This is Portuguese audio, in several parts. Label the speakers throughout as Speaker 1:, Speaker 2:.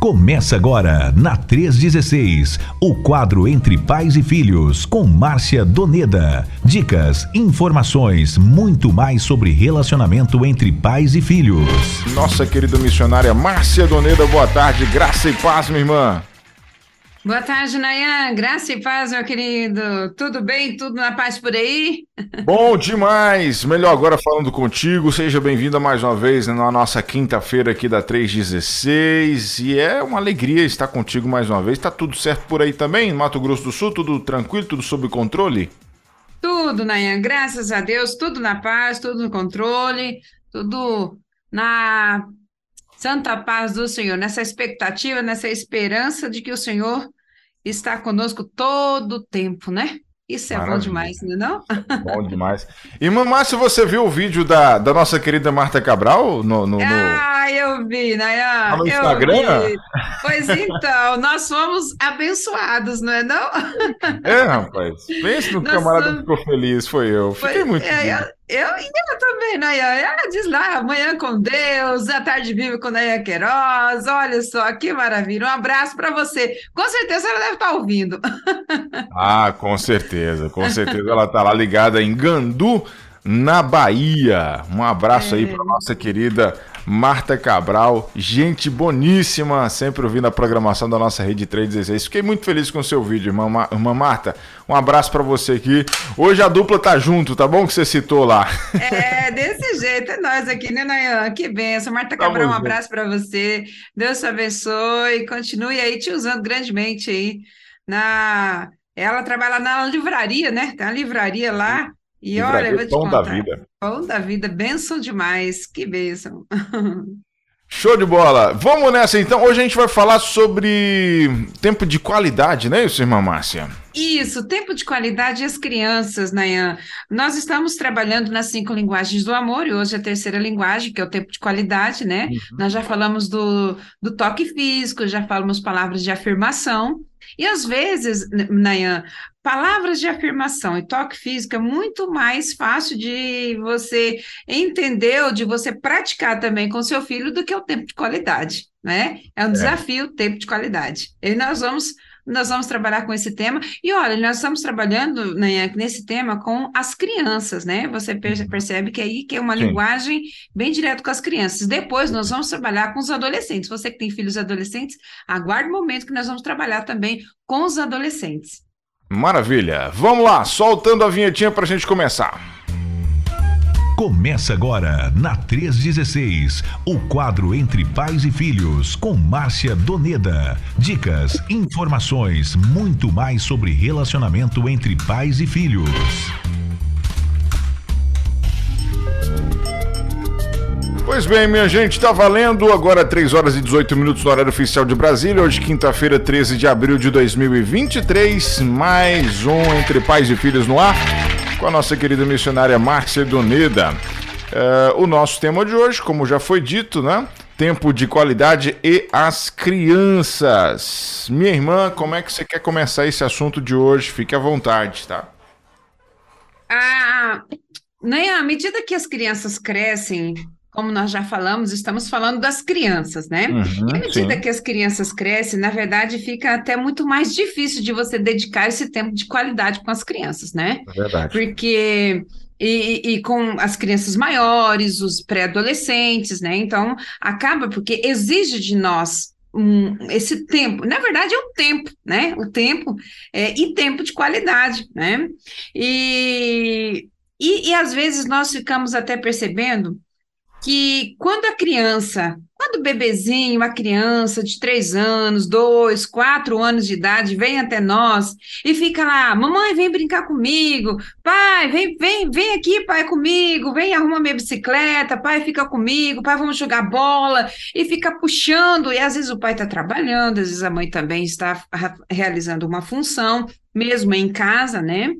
Speaker 1: Começa agora, na 316, o quadro Entre Pais e Filhos, com Márcia Doneda. Dicas, informações, muito mais sobre relacionamento entre pais e filhos.
Speaker 2: Nossa querida missionária Márcia Doneda, boa tarde, graça e paz, minha irmã.
Speaker 3: Boa tarde, Nayan. Graça e paz, meu querido. Tudo bem? Tudo na paz por aí?
Speaker 2: Bom demais! Melhor agora falando contigo. Seja bem-vinda mais uma vez na nossa quinta-feira aqui da 316. E é uma alegria estar contigo mais uma vez. Tá tudo certo por aí também? Mato Grosso do Sul, tudo tranquilo, tudo sob controle?
Speaker 3: Tudo, Nayan. Graças a Deus, tudo na paz, tudo no controle, tudo na santa paz do Senhor, nessa expectativa, nessa esperança de que o Senhor está conosco todo o tempo, né? Isso é Maravilha. bom demais, não é não?
Speaker 2: Bom demais. E, Márcia, você viu o vídeo da, da nossa querida Marta Cabral no, no, no...
Speaker 3: Ah, eu vi, Nayan.
Speaker 2: no Instagram?
Speaker 3: Vi. Pois então, nós fomos abençoados, não é não?
Speaker 2: É, rapaz. Pense no camarada somos... ficou feliz, foi eu. Fiquei foi, muito é,
Speaker 3: feliz. Eu, eu também, né? Ela diz lá, amanhã com Deus, a tarde vive com Naya Queiroz. Olha só, que maravilha. Um abraço para você. Com certeza ela deve estar tá ouvindo.
Speaker 2: Ah, com certeza, com certeza ela está lá ligada em Gandu, na Bahia. Um abraço é. aí para nossa querida Marta Cabral, gente boníssima, sempre ouvindo a programação da nossa Rede 316. Fiquei muito feliz com o seu vídeo, irmã, irmã Marta. Um abraço para você aqui. Hoje a dupla tá junto, tá bom? Que você citou lá.
Speaker 3: É, desse jeito, é nós aqui, né, Nayan? Que benção. Marta Cabral, um abraço para você. Deus te abençoe. Continue aí te usando grandemente aí na. Ela trabalha na livraria, né? Tem uma livraria lá. E Livraria olha, vou te pão contar. da vida. Pão da vida, benção demais. Que benção.
Speaker 2: Show de bola. Vamos nessa então. Hoje a gente vai falar sobre tempo de qualidade, né, isso, irmã Márcia?
Speaker 3: Isso, tempo de qualidade e as crianças, Nayan. Nós estamos trabalhando nas cinco linguagens do amor, e hoje a terceira linguagem, que é o tempo de qualidade, né? Uhum. Nós já falamos do, do toque físico, já falamos palavras de afirmação. E às vezes, Nayan, palavras de afirmação e toque físico é muito mais fácil de você entender ou de você praticar também com seu filho do que o tempo de qualidade, né? É um é. desafio o tempo de qualidade. E nós vamos nós vamos trabalhar com esse tema. E olha, nós estamos trabalhando né, nesse tema com as crianças, né? Você uhum. percebe que aí que é uma Sim. linguagem bem direto com as crianças. Depois nós vamos trabalhar com os adolescentes. Você que tem filhos adolescentes, aguarde o momento que nós vamos trabalhar também com os adolescentes.
Speaker 2: Maravilha. Vamos lá, soltando a vinhetinha para a gente começar.
Speaker 1: Começa agora, na 316, o quadro Entre Pais e Filhos, com Márcia Doneda. Dicas, informações, muito mais sobre relacionamento entre pais e filhos.
Speaker 2: Pois bem, minha gente, tá valendo agora 3 horas e 18 minutos no horário oficial de Brasília. Hoje, quinta-feira, 13 de abril de 2023. Mais um Entre Pais e Filhos no ar, com a nossa querida missionária Márcia Doneda. Uh, o nosso tema de hoje, como já foi dito, né? Tempo de qualidade e as crianças. Minha irmã, como é que você quer começar esse assunto de hoje? Fique à vontade, tá?
Speaker 3: Ah, né, à medida que as crianças crescem, como nós já falamos, estamos falando das crianças, né? Uhum, e à medida sim. que as crianças crescem, na verdade, fica até muito mais difícil de você dedicar esse tempo de qualidade com as crianças, né?
Speaker 2: É verdade.
Speaker 3: Porque e, e, com as crianças maiores, os pré-adolescentes, né? Então, acaba porque exige de nós um, esse tempo. Na verdade, é o tempo, né? O tempo é, e tempo de qualidade, né? E, e, e às vezes nós ficamos até percebendo que quando a criança, quando o bebezinho, uma criança de três anos, dois, quatro anos de idade, vem até nós e fica lá, mamãe, vem brincar comigo, pai, vem, vem, vem aqui, pai, comigo, vem, arruma minha bicicleta, pai, fica comigo, pai, vamos jogar bola, e fica puxando, e às vezes o pai está trabalhando, às vezes a mãe também está realizando uma função, mesmo em casa, né?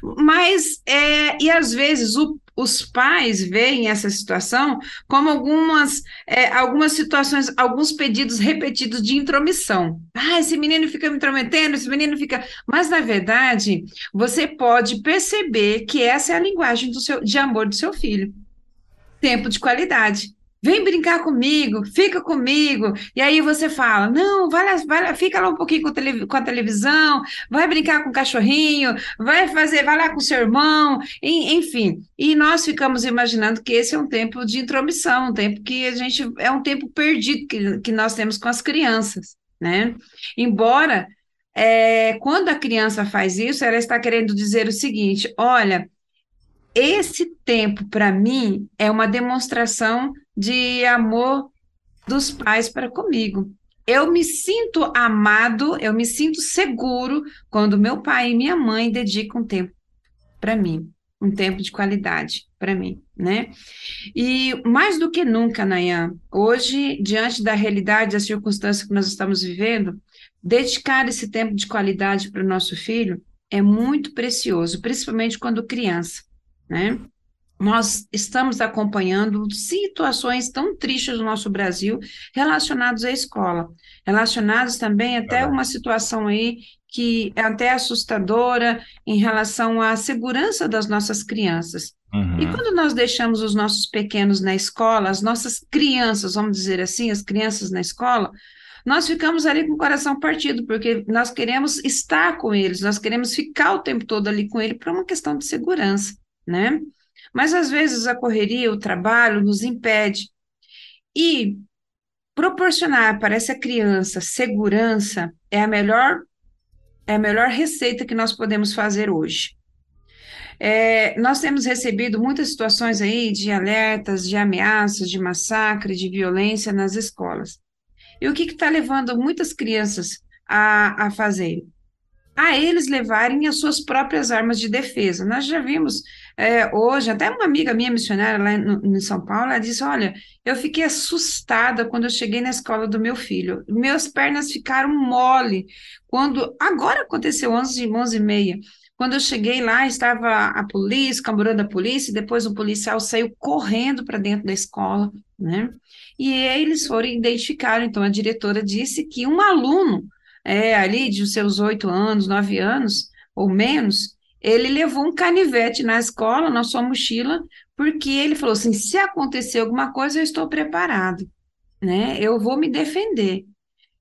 Speaker 3: Mas, é, e às vezes o os pais veem essa situação como algumas, é, algumas situações, alguns pedidos repetidos de intromissão. Ah, esse menino fica me intrometendo, esse menino fica. Mas, na verdade, você pode perceber que essa é a linguagem do seu, de amor do seu filho. Tempo de qualidade. Vem brincar comigo, fica comigo. E aí você fala, não, vai vai fica lá um pouquinho com, a televisão, vai brincar com o cachorrinho, vai fazer, vai lá com o seu irmão, enfim. E nós ficamos imaginando que esse é um tempo de intromissão, um tempo que a gente é um tempo perdido que, que nós temos com as crianças, né? Embora é, quando a criança faz isso, ela está querendo dizer o seguinte: olha, esse tempo para mim é uma demonstração de amor dos pais para comigo. Eu me sinto amado, eu me sinto seguro quando meu pai e minha mãe dedicam tempo para mim, um tempo de qualidade para mim, né? E mais do que nunca, Nayan, hoje, diante da realidade, da circunstância que nós estamos vivendo, dedicar esse tempo de qualidade para o nosso filho é muito precioso, principalmente quando criança, né? Nós estamos acompanhando situações tão tristes no nosso Brasil relacionadas à escola, relacionados também até uma situação aí que é até assustadora em relação à segurança das nossas crianças. Uhum. E quando nós deixamos os nossos pequenos na escola, as nossas crianças, vamos dizer assim, as crianças na escola, nós ficamos ali com o coração partido, porque nós queremos estar com eles, nós queremos ficar o tempo todo ali com ele para uma questão de segurança, né? Mas às vezes a correria, o trabalho nos impede. E proporcionar para essa criança segurança é a melhor é a melhor receita que nós podemos fazer hoje. É, nós temos recebido muitas situações aí de alertas, de ameaças, de massacre, de violência nas escolas. E o que está levando muitas crianças a, a fazer? A eles levarem as suas próprias armas de defesa. Nós já vimos é, hoje, até uma amiga minha missionária lá em São Paulo, ela disse: Olha, eu fiquei assustada quando eu cheguei na escola do meu filho. Meus pernas ficaram mole. Quando. Agora aconteceu 11, 11 e meia. Quando eu cheguei lá, estava a polícia, o camburão da polícia, e depois um policial saiu correndo para dentro da escola, né? E eles foram identificaram. Então, a diretora disse que um aluno, é, ali de seus oito anos, nove anos, ou menos, ele levou um canivete na escola, na sua mochila, porque ele falou assim: se acontecer alguma coisa, eu estou preparado, né? Eu vou me defender.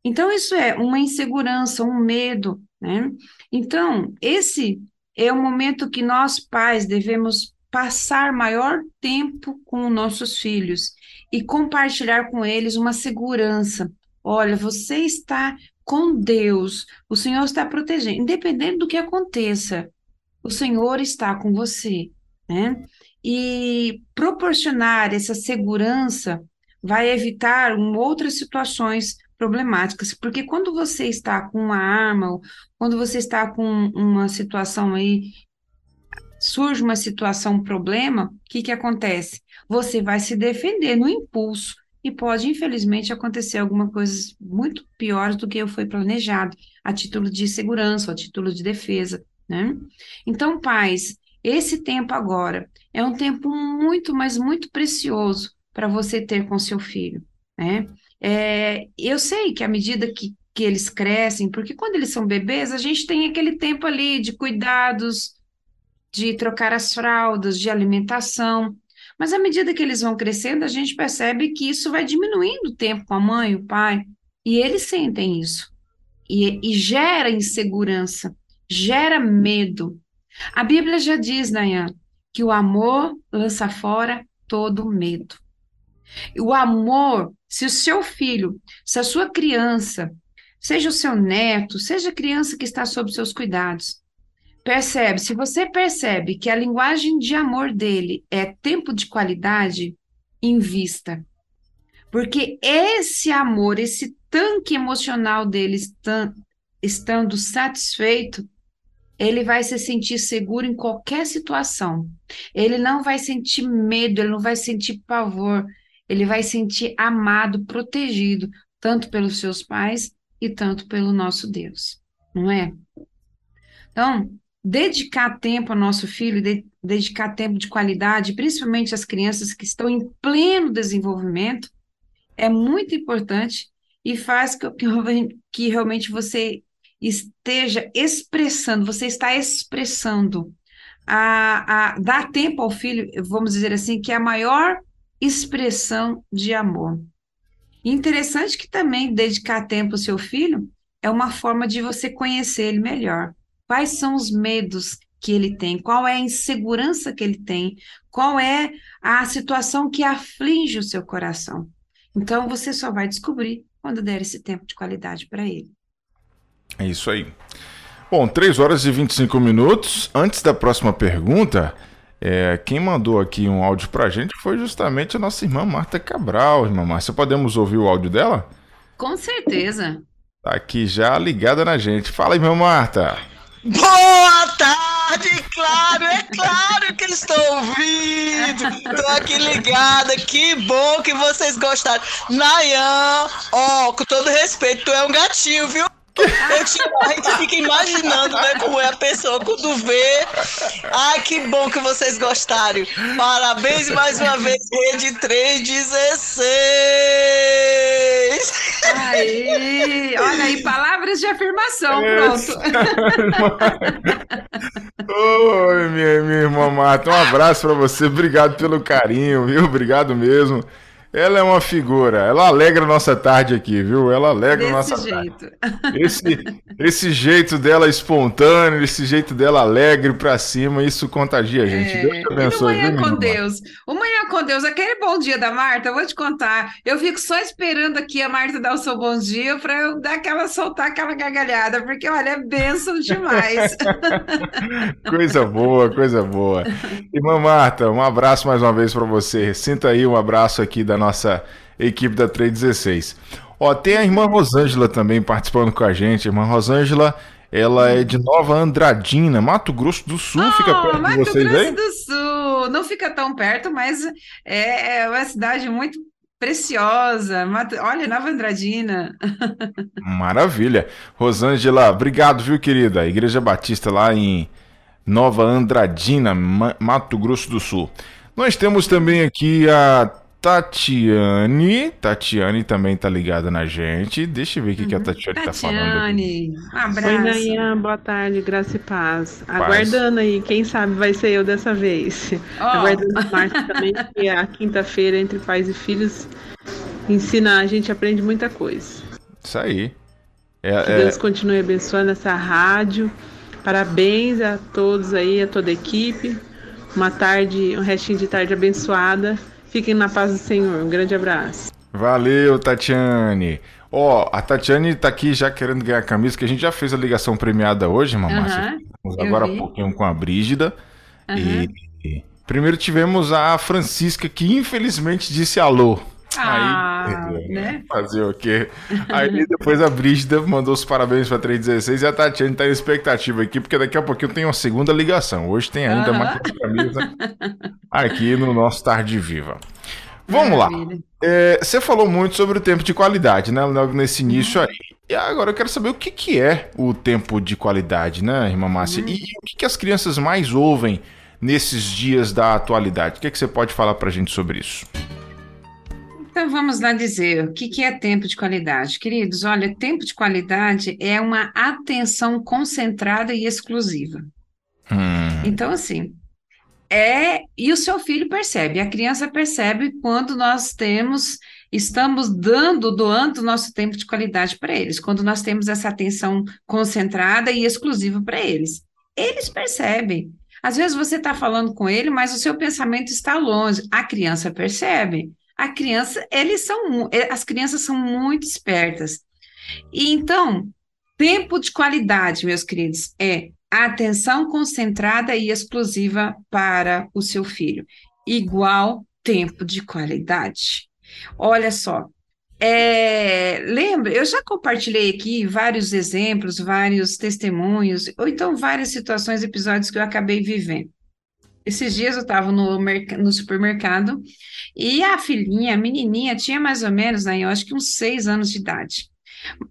Speaker 3: Então, isso é uma insegurança, um medo, né? Então, esse é o momento que nós, pais, devemos passar maior tempo com nossos filhos e compartilhar com eles uma segurança. Olha, você está com Deus, o Senhor está protegendo, independente do que aconteça o Senhor está com você, né? E proporcionar essa segurança vai evitar um, outras situações problemáticas, porque quando você está com uma arma, quando você está com uma situação aí, surge uma situação, um problema, o que que acontece? Você vai se defender no impulso e pode, infelizmente, acontecer alguma coisa muito pior do que foi planejado, a título de segurança, a título de defesa né? Então, pais, esse tempo agora é um tempo muito, mas muito precioso para você ter com seu filho, né? É, eu sei que à medida que, que eles crescem, porque quando eles são bebês, a gente tem aquele tempo ali de cuidados, de trocar as fraldas, de alimentação, mas à medida que eles vão crescendo, a gente percebe que isso vai diminuindo o tempo com a mãe, o pai, e eles sentem isso, e, e gera insegurança, gera medo. A Bíblia já diz, Nayan, que o amor lança fora todo medo. O amor, se o seu filho, se a sua criança, seja o seu neto, seja a criança que está sob seus cuidados, percebe, se você percebe que a linguagem de amor dele é tempo de qualidade, invista. Porque esse amor, esse tanque emocional dele estando satisfeito, ele vai se sentir seguro em qualquer situação. Ele não vai sentir medo, ele não vai sentir pavor, ele vai sentir amado, protegido, tanto pelos seus pais e tanto pelo nosso Deus, não é? Então, dedicar tempo ao nosso filho, de, dedicar tempo de qualidade, principalmente as crianças que estão em pleno desenvolvimento, é muito importante e faz que, que realmente você esteja expressando, você está expressando, a, a dar tempo ao filho, vamos dizer assim, que é a maior expressão de amor. interessante que também dedicar tempo ao seu filho é uma forma de você conhecer ele melhor. Quais são os medos que ele tem? Qual é a insegurança que ele tem? Qual é a situação que aflige o seu coração? Então você só vai descobrir quando der esse tempo de qualidade para ele.
Speaker 2: É isso aí. Bom, 3 horas e 25 minutos. Antes da próxima pergunta, é, quem mandou aqui um áudio pra gente foi justamente a nossa irmã Marta Cabral. Irmã Márcia, podemos ouvir o áudio dela?
Speaker 3: Com certeza.
Speaker 2: Tá aqui já ligada na gente. Fala, irmã Marta.
Speaker 4: Boa tarde, claro, é claro que estou ouvindo. Tô aqui ligada, que bom que vocês gostaram. Nayan, ó, com todo respeito, tu é um gatinho, viu? Eu a gente fica imaginando, né, como é a pessoa quando vê. Ai, que bom que vocês gostaram. Parabéns mais uma vez, Rede 316.
Speaker 3: Aí, olha aí, palavras de afirmação, pronto.
Speaker 2: Oi, minha, minha irmã Marta, um abraço para você, obrigado pelo carinho, viu? Obrigado mesmo. Ela é uma figura, ela alegra a nossa tarde aqui, viu? Ela alegra a nossa jeito. tarde. Esse, esse jeito dela espontâneo, esse jeito dela alegre pra cima, isso contagia a gente. É, Deus te abençoe.
Speaker 3: Manhã com Deus. O Manhã com Deus, aquele bom dia da Marta, eu vou te contar. Eu fico só esperando aqui a Marta dar o seu bom dia pra eu dar aquela, soltar aquela gargalhada, porque olha, é bênção demais.
Speaker 2: coisa boa, coisa boa. Irmã Marta, um abraço mais uma vez para você. Sinta aí um abraço aqui da nossa equipe da 316. Ó, tem a irmã Rosângela também participando com a gente. A irmã Rosângela, ela é de Nova Andradina, Mato Grosso do Sul. Oh, fica perto Mato de vocês
Speaker 3: Grosso
Speaker 2: aí?
Speaker 3: do Sul. Não fica tão perto, mas é, é uma cidade muito preciosa. Olha, Nova Andradina.
Speaker 2: Maravilha. Rosângela, obrigado, viu, querida? Igreja Batista lá em Nova Andradina, Mato Grosso do Sul. Nós temos também aqui a Tatiane. Tatiane também tá ligada na gente. Deixa eu ver o que, que a uhum. Tatiane, Tatiane tá falando. Tatiane,
Speaker 5: um abraço. Oi, Nayan, boa tarde, graça e paz. paz. Aguardando aí, quem sabe vai ser eu dessa vez. Oh. Aguardando a Marta também, que é a quinta-feira entre pais e filhos ensina, a gente aprende muita coisa.
Speaker 2: Isso aí.
Speaker 5: É, que é... Deus continue abençoando essa rádio. Parabéns a todos aí, a toda a equipe. Uma tarde, um restinho de tarde abençoada. Fiquem na paz do Senhor. Um grande abraço.
Speaker 2: Valeu, Tatiane. Ó, oh, a Tatiane tá aqui já querendo ganhar a camisa, que a gente já fez a ligação premiada hoje, mamãe. Uhum, agora há pouquinho com a Brígida. Uhum. E primeiro tivemos a Francisca, que infelizmente disse alô.
Speaker 3: Ah, aí, né?
Speaker 2: Fazer o quê? Aí depois a Brígida mandou os parabéns para 316 e a Tatiane tá em expectativa aqui, porque daqui a pouquinho tem uma segunda ligação. Hoje tem ainda uhum. mais camisa aqui no nosso Tarde Viva. Vamos lá. É, você falou muito sobre o tempo de qualidade, né? Nesse início aí. E agora eu quero saber o que, que é o tempo de qualidade, né, irmã Márcia? Uhum. E, e, o que, que as crianças mais ouvem nesses dias da atualidade? O que, que você pode falar pra gente sobre isso?
Speaker 3: Então vamos lá dizer o que, que é tempo de qualidade. Queridos, olha, tempo de qualidade é uma atenção concentrada e exclusiva. Hum. Então, assim, é. E o seu filho percebe, a criança percebe quando nós temos, estamos dando, doando nosso tempo de qualidade para eles, quando nós temos essa atenção concentrada e exclusiva para eles. Eles percebem. Às vezes você está falando com ele, mas o seu pensamento está longe. A criança percebe a criança, eles são, é, as crianças são muito espertas. E então, tempo de qualidade, meus queridos, é atenção concentrada e exclusiva para o seu filho, igual tempo de qualidade. Olha só, é, lembra, eu já compartilhei aqui vários exemplos, vários testemunhos, ou então várias situações, episódios que eu acabei vivendo. Esses dias eu estava no, no supermercado e a filhinha, a menininha, tinha mais ou menos, né, eu acho que uns seis anos de idade.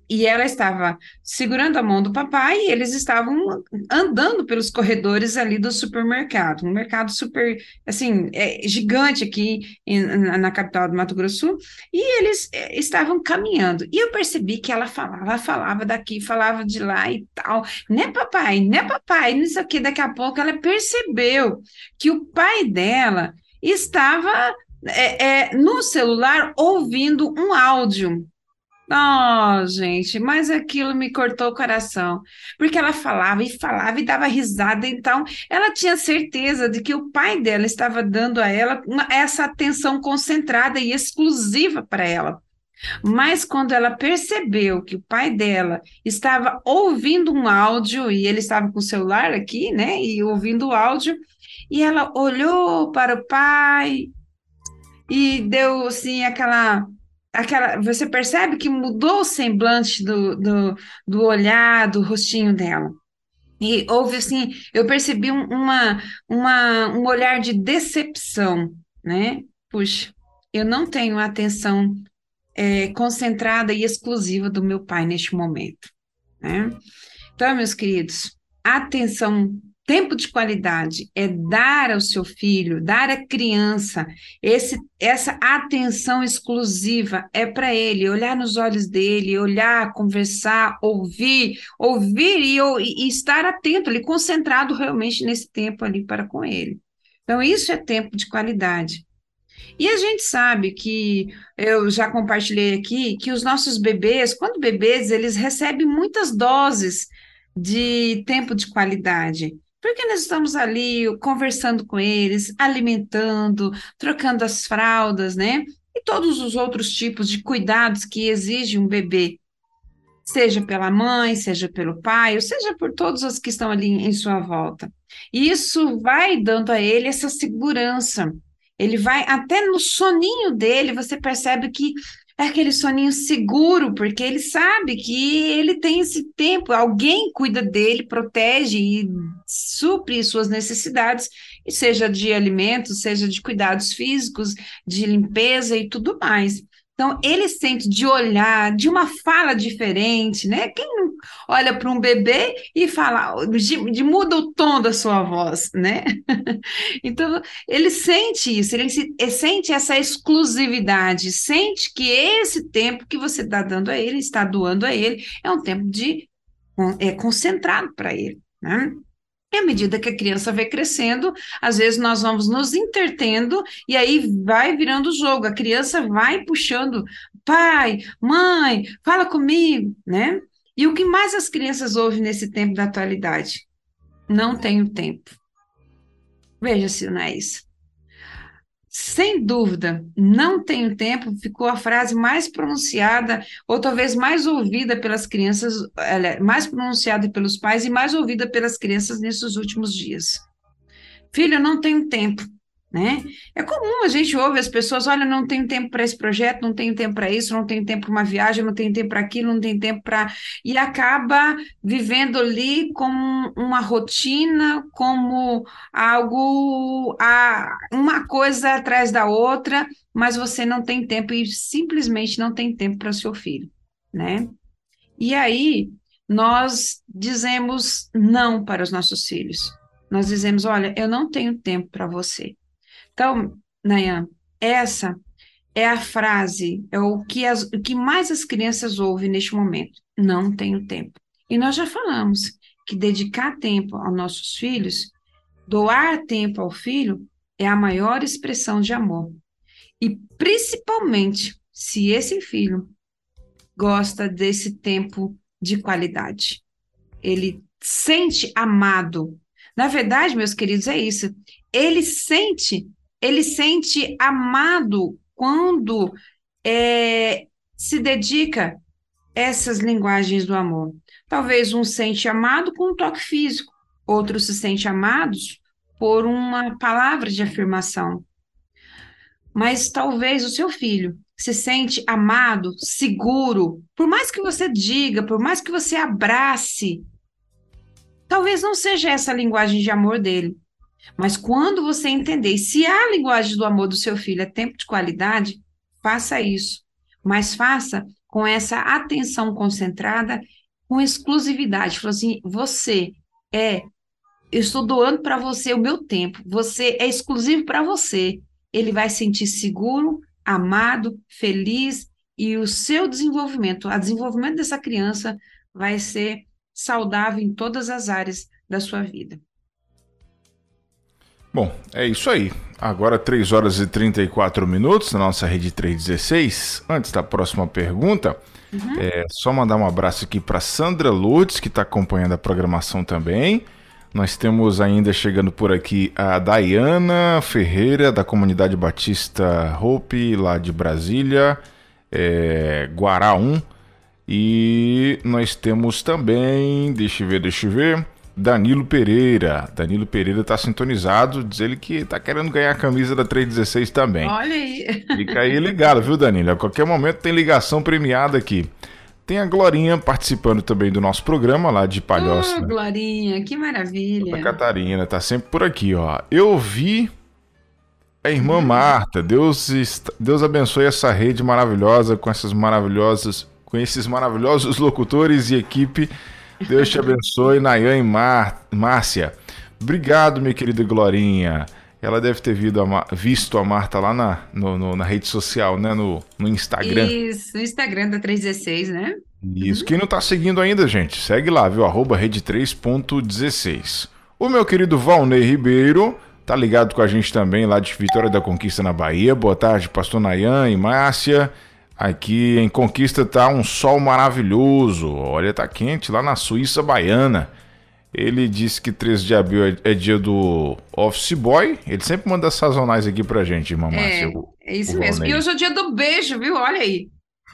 Speaker 3: E ela estava segurando a mão do papai e eles estavam andando pelos corredores ali do supermercado, um mercado super, assim, é, gigante aqui em, na, capital do Mato Grosso, e eles é, estavam caminhando. E eu percebi que ela falava, falava daqui, falava de lá e tal, né papai, né papai, não sei o que, daqui a pouco ela percebeu que o pai dela estava é, é, no celular ouvindo um áudio. Oh, gente, mas aquilo me cortou o coração, porque ela falava e falava e dava risada, então ela tinha certeza de que o pai dela estava dando a ela uma, essa atenção concentrada e exclusiva para ela. Mas quando ela percebeu que o pai dela estava ouvindo um áudio, e ele estava com o celular aqui, né, e ouvindo o áudio, e ela olhou para o pai e deu assim aquela aquela, você percebe que mudou o semblante do, do, do olhar, do rostinho dela. E houve assim, eu percebi um, uma, uma, um olhar de decepção, né? Puxa, eu não tenho atenção é, concentrada e exclusiva do meu pai neste momento, né? Então, meus queridos, atenção Tempo de qualidade é dar ao seu filho, dar à criança esse, essa atenção exclusiva, é para ele, olhar nos olhos dele, olhar, conversar, ouvir, ouvir e, e, estar atento ali, concentrado realmente nesse tempo ali para com ele. Então, isso é tempo de qualidade. E a gente sabe que, eu já compartilhei aqui, que os nossos bebês, quando bebês, eles recebem muitas doses de tempo de qualidade. Porque nós estamos ali conversando com eles, alimentando, trocando as fraldas, né? E todos os outros tipos de cuidados que exige um bebê, seja pela mãe, seja pelo pai, ou seja por todos os que estão ali em sua volta. E isso vai dando a ele essa segurança. Ele vai até no soninho dele, você percebe que é aquele soninho seguro, porque ele sabe que ele tem esse tempo, alguém cuida dele, protege e supre suas necessidades, seja de alimentos, seja de cuidados físicos, de limpeza e tudo mais. Então, ele sente de olhar, de uma fala diferente, né? Quem olha para um bebê e fala, de, de, muda o tom da sua voz, né? então, ele sente isso, ele, se, ele sente essa exclusividade, sente que esse tempo que você está dando a ele, está doando a ele, é um tempo de é concentrado para ele, né? E à medida que a criança vai crescendo, às vezes nós vamos nos intertendo e aí vai virando o jogo. A criança vai puxando, pai, mãe, fala comigo, né? E o que mais as crianças ouvem nesse tempo da atualidade? Não tenho tempo. Veja isso. Sem dúvida, não tenho tempo ficou a frase mais pronunciada, ou talvez mais ouvida pelas crianças, mais pronunciada pelos pais e mais ouvida pelas crianças nesses últimos dias. Filho, eu não tenho tempo né? É comum a gente ouve as pessoas, olha, não tenho tempo para esse projeto, não tenho tempo para isso, não tenho tempo para uma viagem, não tenho tempo para aquilo, não tenho tempo para e acaba vivendo ali como uma rotina, como algo a uma coisa atrás da outra, mas você não tem tempo e simplesmente não tem tempo para o seu filho, né? E aí nós dizemos não para os nossos filhos. Nós dizemos, olha, eu não tenho tempo para você. Então, Nayan, essa é a frase, é o que, as, o que mais as crianças ouvem neste momento. Não tenho tempo. E nós já falamos que dedicar tempo aos nossos filhos, doar tempo ao filho, é a maior expressão de amor. E principalmente se esse filho gosta desse tempo de qualidade. Ele sente amado. Na verdade, meus queridos, é isso. Ele sente ele sente amado quando é, se dedica essas linguagens do amor. Talvez um sente amado com um toque físico, outros se sente amados por uma palavra de afirmação. Mas talvez o seu filho se sente amado, seguro, por mais que você diga, por mais que você abrace, talvez não seja essa a linguagem de amor dele. Mas quando você entender, se a linguagem do amor do seu filho é tempo de qualidade, faça isso. Mas faça com essa atenção concentrada, com exclusividade. Falou assim: você é, eu estou doando para você o meu tempo, você é exclusivo para você. Ele vai sentir seguro, amado, feliz e o seu desenvolvimento, o desenvolvimento dessa criança vai ser saudável em todas as áreas da sua vida.
Speaker 2: Bom, é isso aí. Agora 3 horas e 34 minutos na nossa rede 316. Antes da próxima pergunta, uhum. é só mandar um abraço aqui para Sandra Lourdes, que está acompanhando a programação também. Nós temos ainda chegando por aqui a Dayana Ferreira, da comunidade Batista Hope, lá de Brasília, é, Guará 1. E nós temos também, deixa eu ver, deixa eu ver, Danilo Pereira. Danilo Pereira tá sintonizado, diz ele que tá querendo ganhar a camisa da 316 também.
Speaker 3: Olha aí.
Speaker 2: Fica aí ligado, viu, Danilo? A qualquer momento tem ligação premiada aqui. Tem a Glorinha participando também do nosso programa lá de Palhoça.
Speaker 3: Oh, Glorinha, que maravilha.
Speaker 2: Santa Catarina, tá sempre por aqui, ó. Eu vi a irmã hum. Marta. Deus, Deus abençoe essa rede maravilhosa com essas maravilhosas, com esses maravilhosos locutores e equipe Deus te abençoe, Nayan e Mar Márcia. Obrigado, minha querida Glorinha. Ela deve ter visto a Marta lá na, no, no, na rede social, né? No, no Instagram.
Speaker 3: Isso, no Instagram da 316, né?
Speaker 2: Isso. Uhum. Quem não tá seguindo ainda, gente, segue lá, viu? Arroba rede3.16. O meu querido Valnei Ribeiro tá ligado com a gente também lá de Vitória da Conquista na Bahia. Boa tarde, pastor Nayan e Márcia. Aqui em Conquista tá um sol maravilhoso. Olha, tá quente lá na Suíça Baiana. Ele disse que 13 de abril é, é dia do Office Boy. Ele sempre manda sazonais aqui pra gente, irmã
Speaker 3: Márcia. É, é isso mesmo. E hoje é o dia do beijo, viu? Olha aí.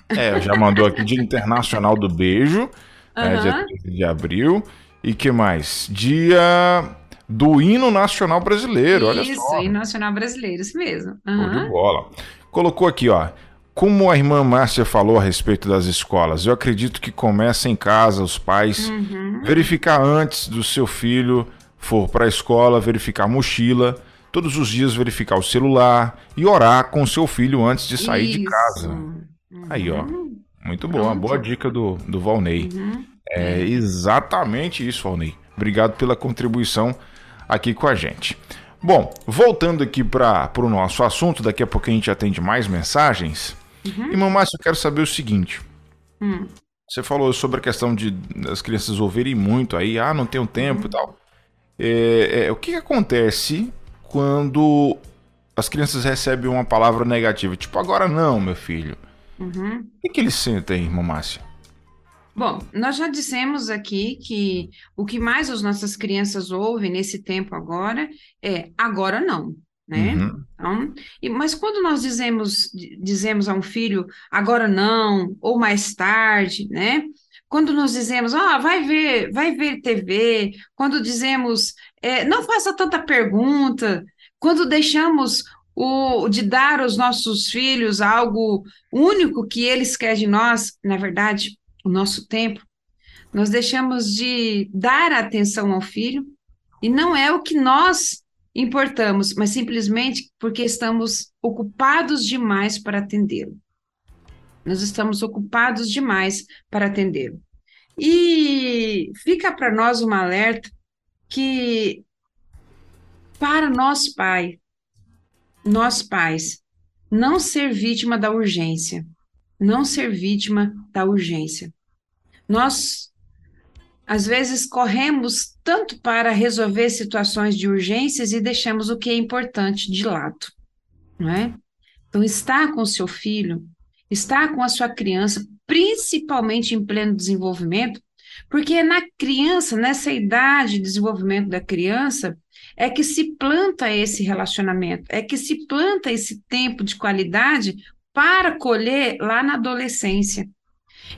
Speaker 2: É, já mandou aqui Dia Internacional do Beijo, uhum. né, dia 13 de abril. E que mais? Dia do Hino Nacional Brasileiro, olha
Speaker 3: só. Isso, Hino Nacional Brasileiro, isso mesmo.
Speaker 2: Uhum. de bola. Colocou aqui, ó. Como a irmã Márcia falou a respeito das escolas, eu acredito que começa em casa, os pais uhum. verificar antes do seu filho for para a escola, verificar a mochila, todos os dias verificar o celular e orar com seu filho antes de sair Isso. de casa. Uhum. Aí, ó. Muito boa, boa dica do, do Valnei. Uhum. É exatamente isso, Valnei. Obrigado pela contribuição aqui com a gente. Bom, voltando aqui para o nosso assunto, daqui a pouco a gente atende mais mensagens. Uhum. Irmão Márcio, eu quero saber o seguinte. Hum. Você falou sobre a questão de as crianças ouvirem muito aí, ah, não tenho tempo uhum. e tal. É, é, o que, que acontece quando as crianças recebem uma palavra negativa? Tipo, agora não, meu filho. Uhum. O que, que eles sentem, irmão Márcio?
Speaker 3: Bom, nós já dissemos aqui que o que mais as nossas crianças ouvem nesse tempo agora é agora não né? Uhum. Então, e, mas quando nós dizemos, dizemos a um filho agora não, ou mais tarde, né? Quando nós dizemos, ah, vai ver, vai ver TV, quando dizemos, é, não faça tanta pergunta, quando deixamos o, de dar aos nossos filhos algo único que eles querem de nós, na verdade, o nosso tempo, nós deixamos de dar atenção ao filho, e não é o que nós importamos, mas simplesmente porque estamos ocupados demais para atendê-lo. Nós estamos ocupados demais para atendê-lo. E fica para nós um alerta que, para nós, pai, nós pais, não ser vítima da urgência, não ser vítima da urgência. Nós às vezes corremos tanto para resolver situações de urgências e deixamos o que é importante de lado, não é? Então, estar com seu filho, estar com a sua criança, principalmente em pleno desenvolvimento, porque é na criança, nessa idade de desenvolvimento da criança, é que se planta esse relacionamento, é que se planta esse tempo de qualidade para colher lá na adolescência.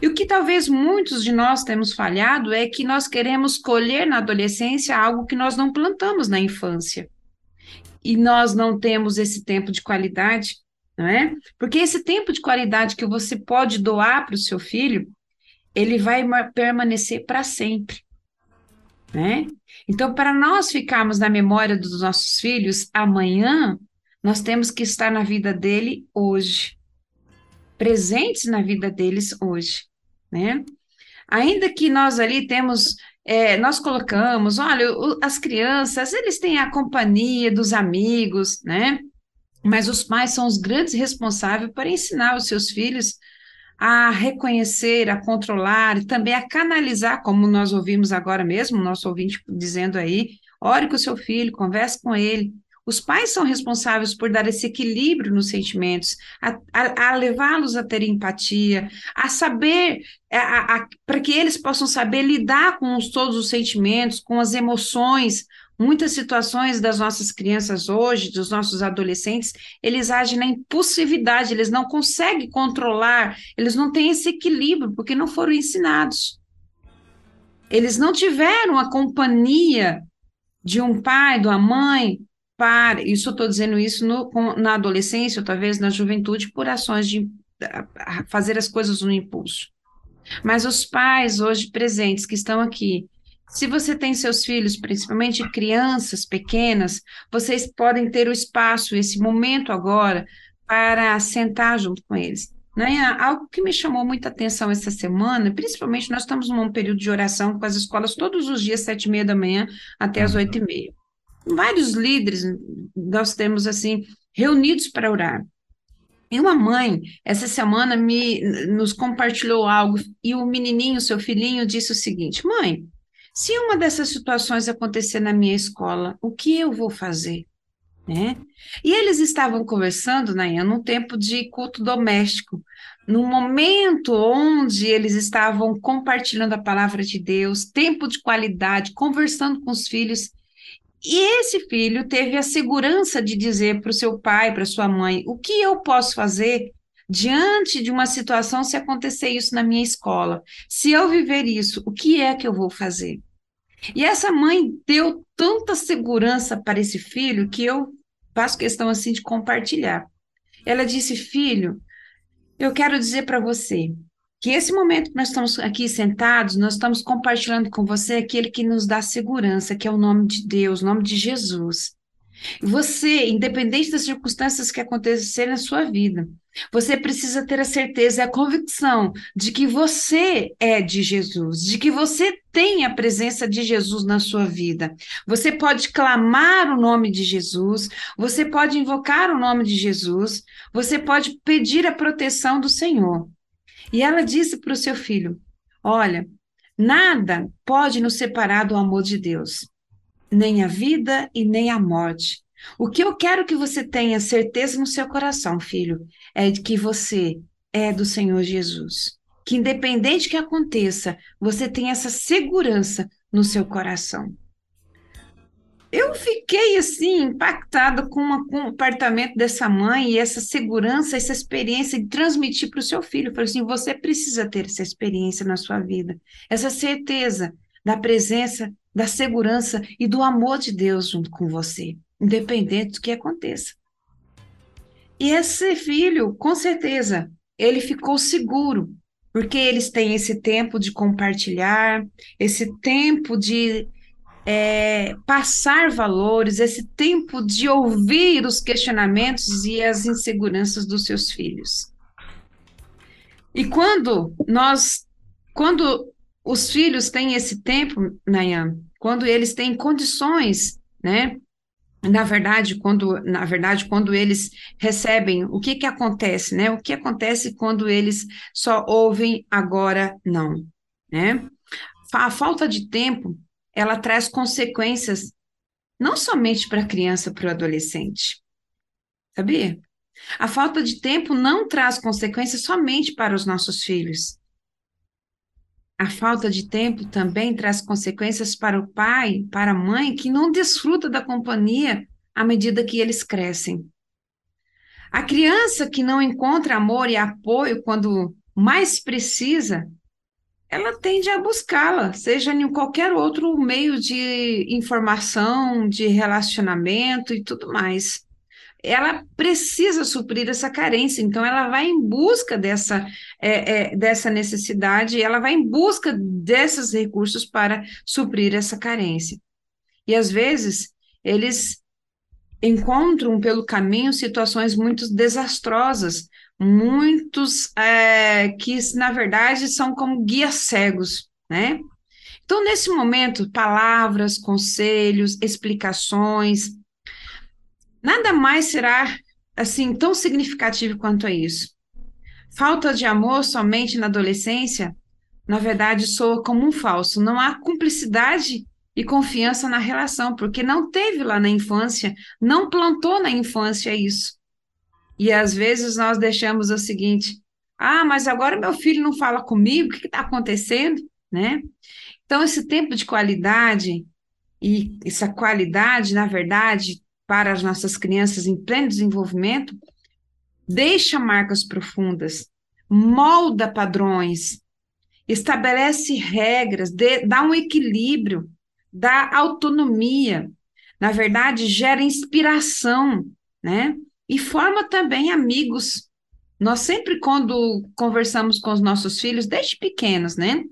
Speaker 3: E o que talvez muitos de nós temos falhado é que nós queremos colher na adolescência algo que nós não plantamos na infância. E nós não temos esse tempo de qualidade, não é? Porque esse tempo de qualidade que você pode doar para o seu filho, ele vai permanecer para sempre. Né? Então, para nós ficarmos na memória dos nossos filhos amanhã, nós temos que estar na vida dele hoje presentes na vida deles hoje, né? Ainda que nós ali temos, é, nós colocamos, olha, o, as crianças, eles têm a companhia dos amigos, né? Mas os pais são os grandes responsáveis por ensinar os seus filhos a reconhecer, a controlar e também a canalizar, como nós ouvimos agora mesmo, nosso ouvinte dizendo aí, ore com o seu filho, converse com ele, Os pais são responsáveis por dar esse equilíbrio nos sentimentos, a, a, a levá-los a ter empatia, a saber, para que eles possam saber lidar com os, todos os sentimentos, com as emoções. Muitas situações das nossas crianças hoje, dos nossos adolescentes, eles agem na impulsividade, eles não conseguem controlar, eles não têm esse equilíbrio, porque não foram ensinados. Eles não tiveram a companhia de um pai, de uma mãe, para. Isso eu estou dizendo isso no, na adolescência, ou talvez na juventude, por ações de fazer as coisas no impulso. Mas os pais hoje presentes que estão aqui, se você tem seus filhos, principalmente crianças pequenas, vocês podem ter o espaço, esse momento agora, para sentar junto com eles. Né? Algo que me chamou muita atenção essa semana, principalmente nós estamos num período de oração com as escolas todos os dias, sete e meia da manhã até as oito e meia. Vários líderes nós temos assim reunidos para orar. E uma mãe, essa semana, me nos compartilhou algo, e o menininho, seu filhinho, disse o seguinte: Mãe, se uma dessas situações acontecer na minha escola, o que eu vou fazer? Né? E eles estavam conversando, Nayan, num tempo de culto doméstico, no momento onde eles estavam compartilhando a palavra de Deus, tempo de qualidade, conversando com os filhos. E esse filho teve a segurança de dizer para o seu pai, para sua mãe, o que eu posso fazer diante de uma situação se acontecer isso na minha escola? Se eu viver isso, o que é que eu vou fazer? E essa mãe deu tanta segurança para esse filho que eu faço questão assim de compartilhar. Ela disse: Filho, eu quero dizer para você que esse momento que nós estamos aqui sentados, nós estamos compartilhando com você aquele que nos dá segurança, que é o nome de Deus, o nome de Jesus. Você, independente das circunstâncias que acontecerem na sua vida, você precisa ter a certeza e a convicção de que você é de Jesus, de que você tem a presença de Jesus na sua vida. Você pode clamar o nome de Jesus, você pode invocar o nome de Jesus, você pode pedir a proteção do Senhor. E ela disse para o seu filho: Olha, nada pode nos separar do amor de Deus, nem a vida e nem a morte. O que eu quero que você tenha certeza no seu coração, filho, é de que você é do Senhor Jesus. Que independente que aconteça, você tem essa segurança no seu coração. Eu fiquei assim impactada com, com o comportamento dessa mãe e essa segurança, essa experiência de transmitir para o seu filho. Eu falei assim: você precisa ter essa experiência na sua vida, essa certeza da presença, da segurança e do amor de Deus junto com você independente do que aconteça. E esse filho, com certeza, ele ficou seguro, porque eles têm esse tempo de compartilhar, esse tempo de é, passar valores, esse tempo de ouvir os questionamentos e as inseguranças dos seus filhos. E quando nós, quando os filhos têm esse tempo, Nayan, quando eles têm condições, né, na verdade, quando, na verdade, quando eles recebem, o que que acontece, né? O que acontece quando eles só ouvem agora não, né? A falta de tempo, ela traz consequências não somente para a criança, para o adolescente. Sabia? A falta de tempo não traz consequências somente para os nossos filhos. A falta de tempo também traz consequências para o pai, para a mãe, que não desfruta da companhia à medida que eles crescem. A criança que não encontra amor e apoio quando mais precisa, ela tende a buscá-la, seja em qualquer outro meio de informação, de relacionamento e tudo mais ela precisa suprir essa carência, então ela vai em busca dessa, é, é, dessa necessidade, ela vai em busca desses recursos para suprir essa carência. E às vezes eles encontram pelo caminho situações muito desastrosas, muitos é, que na verdade são como guias cegos, né? Então, nesse momento, palavras, conselhos, explicações, Nada mais será assim tão significativo quanto a isso. Falta de amor somente na adolescência, na verdade, soa como um falso. Não há cumplicidade e confiança na relação, porque não teve lá na infância, não plantou na infância isso. E às vezes nós deixamos o seguinte: ah, mas agora meu filho não fala comigo, o que está acontecendo? Né? Então, esse tempo de qualidade, e essa qualidade, na verdade, para as nossas crianças em pleno desenvolvimento, deixa marcas profundas, molda padrões, estabelece regras, dê, dá um equilíbrio, dá autonomia, na verdade, gera inspiração, né? E forma também amigos. Nós sempre, quando conversamos com os nossos filhos, desde pequenos, né?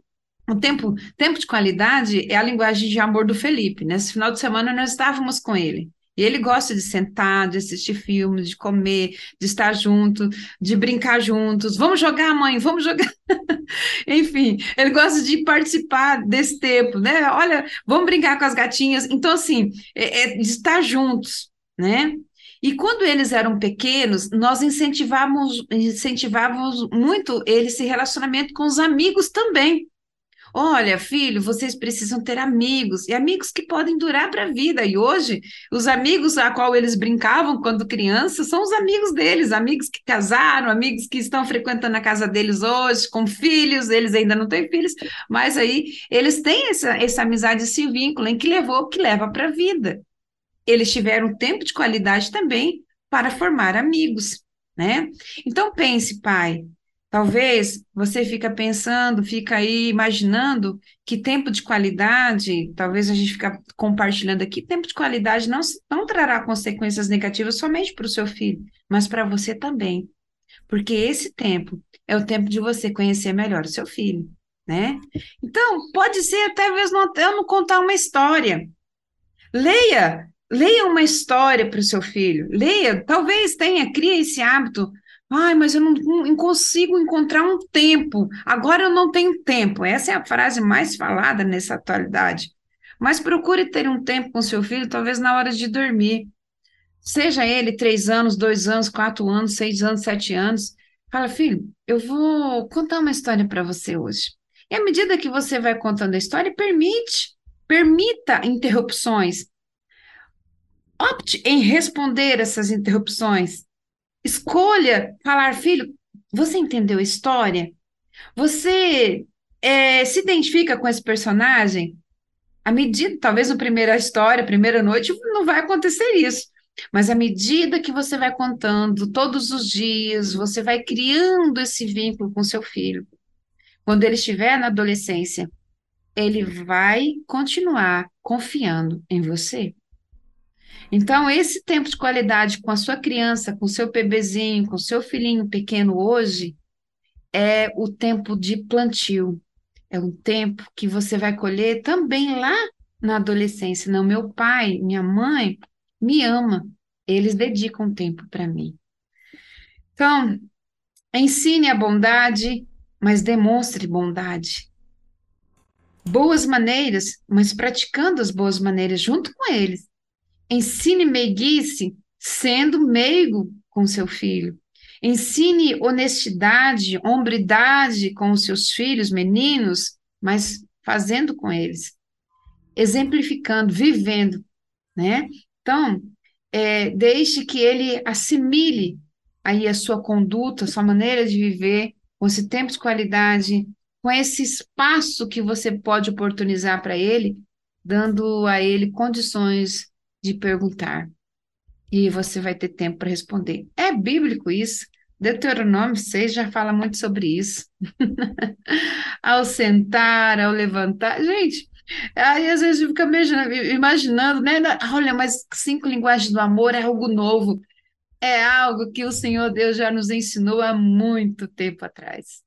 Speaker 3: O tempo, tempo de qualidade é a linguagem de amor do Felipe. Nesse final de semana nós estávamos com ele. E ele gosta de sentar, de assistir filmes, de comer, de estar junto, de brincar juntos. Vamos jogar, mãe, vamos jogar. Enfim, ele gosta de participar desse tempo, né? Olha, vamos brincar com as gatinhas. Então, assim, é, é de estar juntos, né? E quando eles eram pequenos, nós incentivávamos, incentivávamos muito eles esse relacionamento com os amigos também. Olha, filho, vocês precisam ter amigos, e amigos que podem durar para a vida. E hoje, os amigos a qual eles brincavam quando crianças são os amigos deles, amigos que casaram, amigos que estão frequentando a casa deles hoje, com filhos, eles ainda não têm filhos, mas aí eles têm essa, essa amizade, esse vínculo em que levou, que leva para a vida. Eles tiveram tempo de qualidade também para formar amigos, né? Então pense, pai, Talvez você fica pensando, fica aí imaginando que tempo de qualidade, talvez a gente fica compartilhando aqui, tempo de qualidade não, não trará consequências negativas somente para o seu filho, mas para você também. Porque esse tempo é o tempo de você conhecer melhor o seu filho, né? Então, pode ser talvez não, eu não contar uma história. Leia, leia uma história para o seu filho. Leia, talvez tenha, crie esse hábito Ai, mas eu não, não, consigo encontrar um tempo. Agora eu não tenho tempo. Essa é a frase mais falada nessa atualidade. Mas procure ter um tempo com seu filho, talvez na hora de dormir. Seja ele três anos, dois anos, quatro anos, seis anos, sete anos. Fala, filho, eu vou contar uma história para você hoje. E à medida que você vai contando a história, permite, permita interrupções. Opte em responder essas interrupções. Escolha falar, filho, você entendeu a história? Você é, se identifica com esse personagem? À medida, talvez na primeira história, primeira noite, não vai acontecer isso. Mas à medida que você vai contando todos os dias, você vai criando esse vínculo com seu filho. Quando ele estiver na adolescência, ele vai continuar confiando em você. Então, esse tempo de qualidade com a sua criança, com o seu bebezinho, com o seu filhinho pequeno hoje, é o tempo de plantio. É um tempo que você vai colher também lá na adolescência. Não, meu pai, minha mãe me ama. Eles dedicam tempo para mim. Então, ensine a bondade, mas demonstre bondade. Boas maneiras, mas praticando as boas maneiras junto com eles. Ensine meiguice sendo meigo com seu filho. Ensine honestidade, hombridade com os seus filhos, meninos, mas fazendo com eles. Exemplificando, vivendo, né? Então, é, deixe que ele assimile aí a sua conduta, a sua maneira de viver, com esse tempo de qualidade, com esse espaço que você pode oportunizar para ele, dando a ele condições de perguntar. E você vai ter tempo para responder. É bíblico isso? Deuteronômio 6 já fala muito sobre isso. ao sentar, ao levantar. Gente, aí às vezes fica imaginando, né? Olha, mas cinco linguagens do amor é algo novo. É algo que o Senhor Deus já nos ensinou há muito tempo atrás.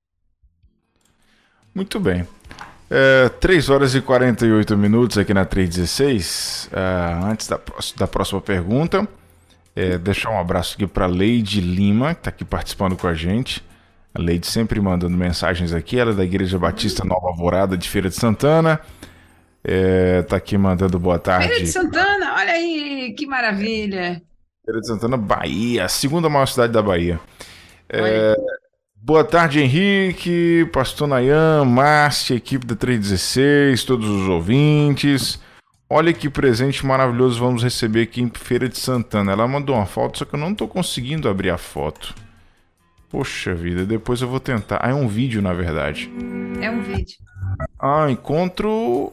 Speaker 2: Muito bem. É, 3 horas e 48 minutos aqui na 316. É, antes da, da próxima pergunta, é, deixar um abraço aqui para Leide Lima, que está aqui participando com a gente. A Leide sempre mandando mensagens aqui. Ela é da Igreja Batista Nova Alvorada de Feira de Santana. É, tá aqui mandando boa tarde.
Speaker 3: Feira de Santana, olha aí, que maravilha.
Speaker 2: Feira de Santana, Bahia, a segunda maior cidade da Bahia. É, Boa tarde, Henrique, Pastor Nayan, Márcia, equipe da 316, todos os ouvintes. Olha que presente maravilhoso vamos receber aqui em Feira de Santana. Ela mandou uma foto, só que eu não tô conseguindo abrir a foto. Poxa vida, depois eu vou tentar. Ah, é um vídeo, na verdade.
Speaker 3: É um vídeo.
Speaker 2: Ah, encontro.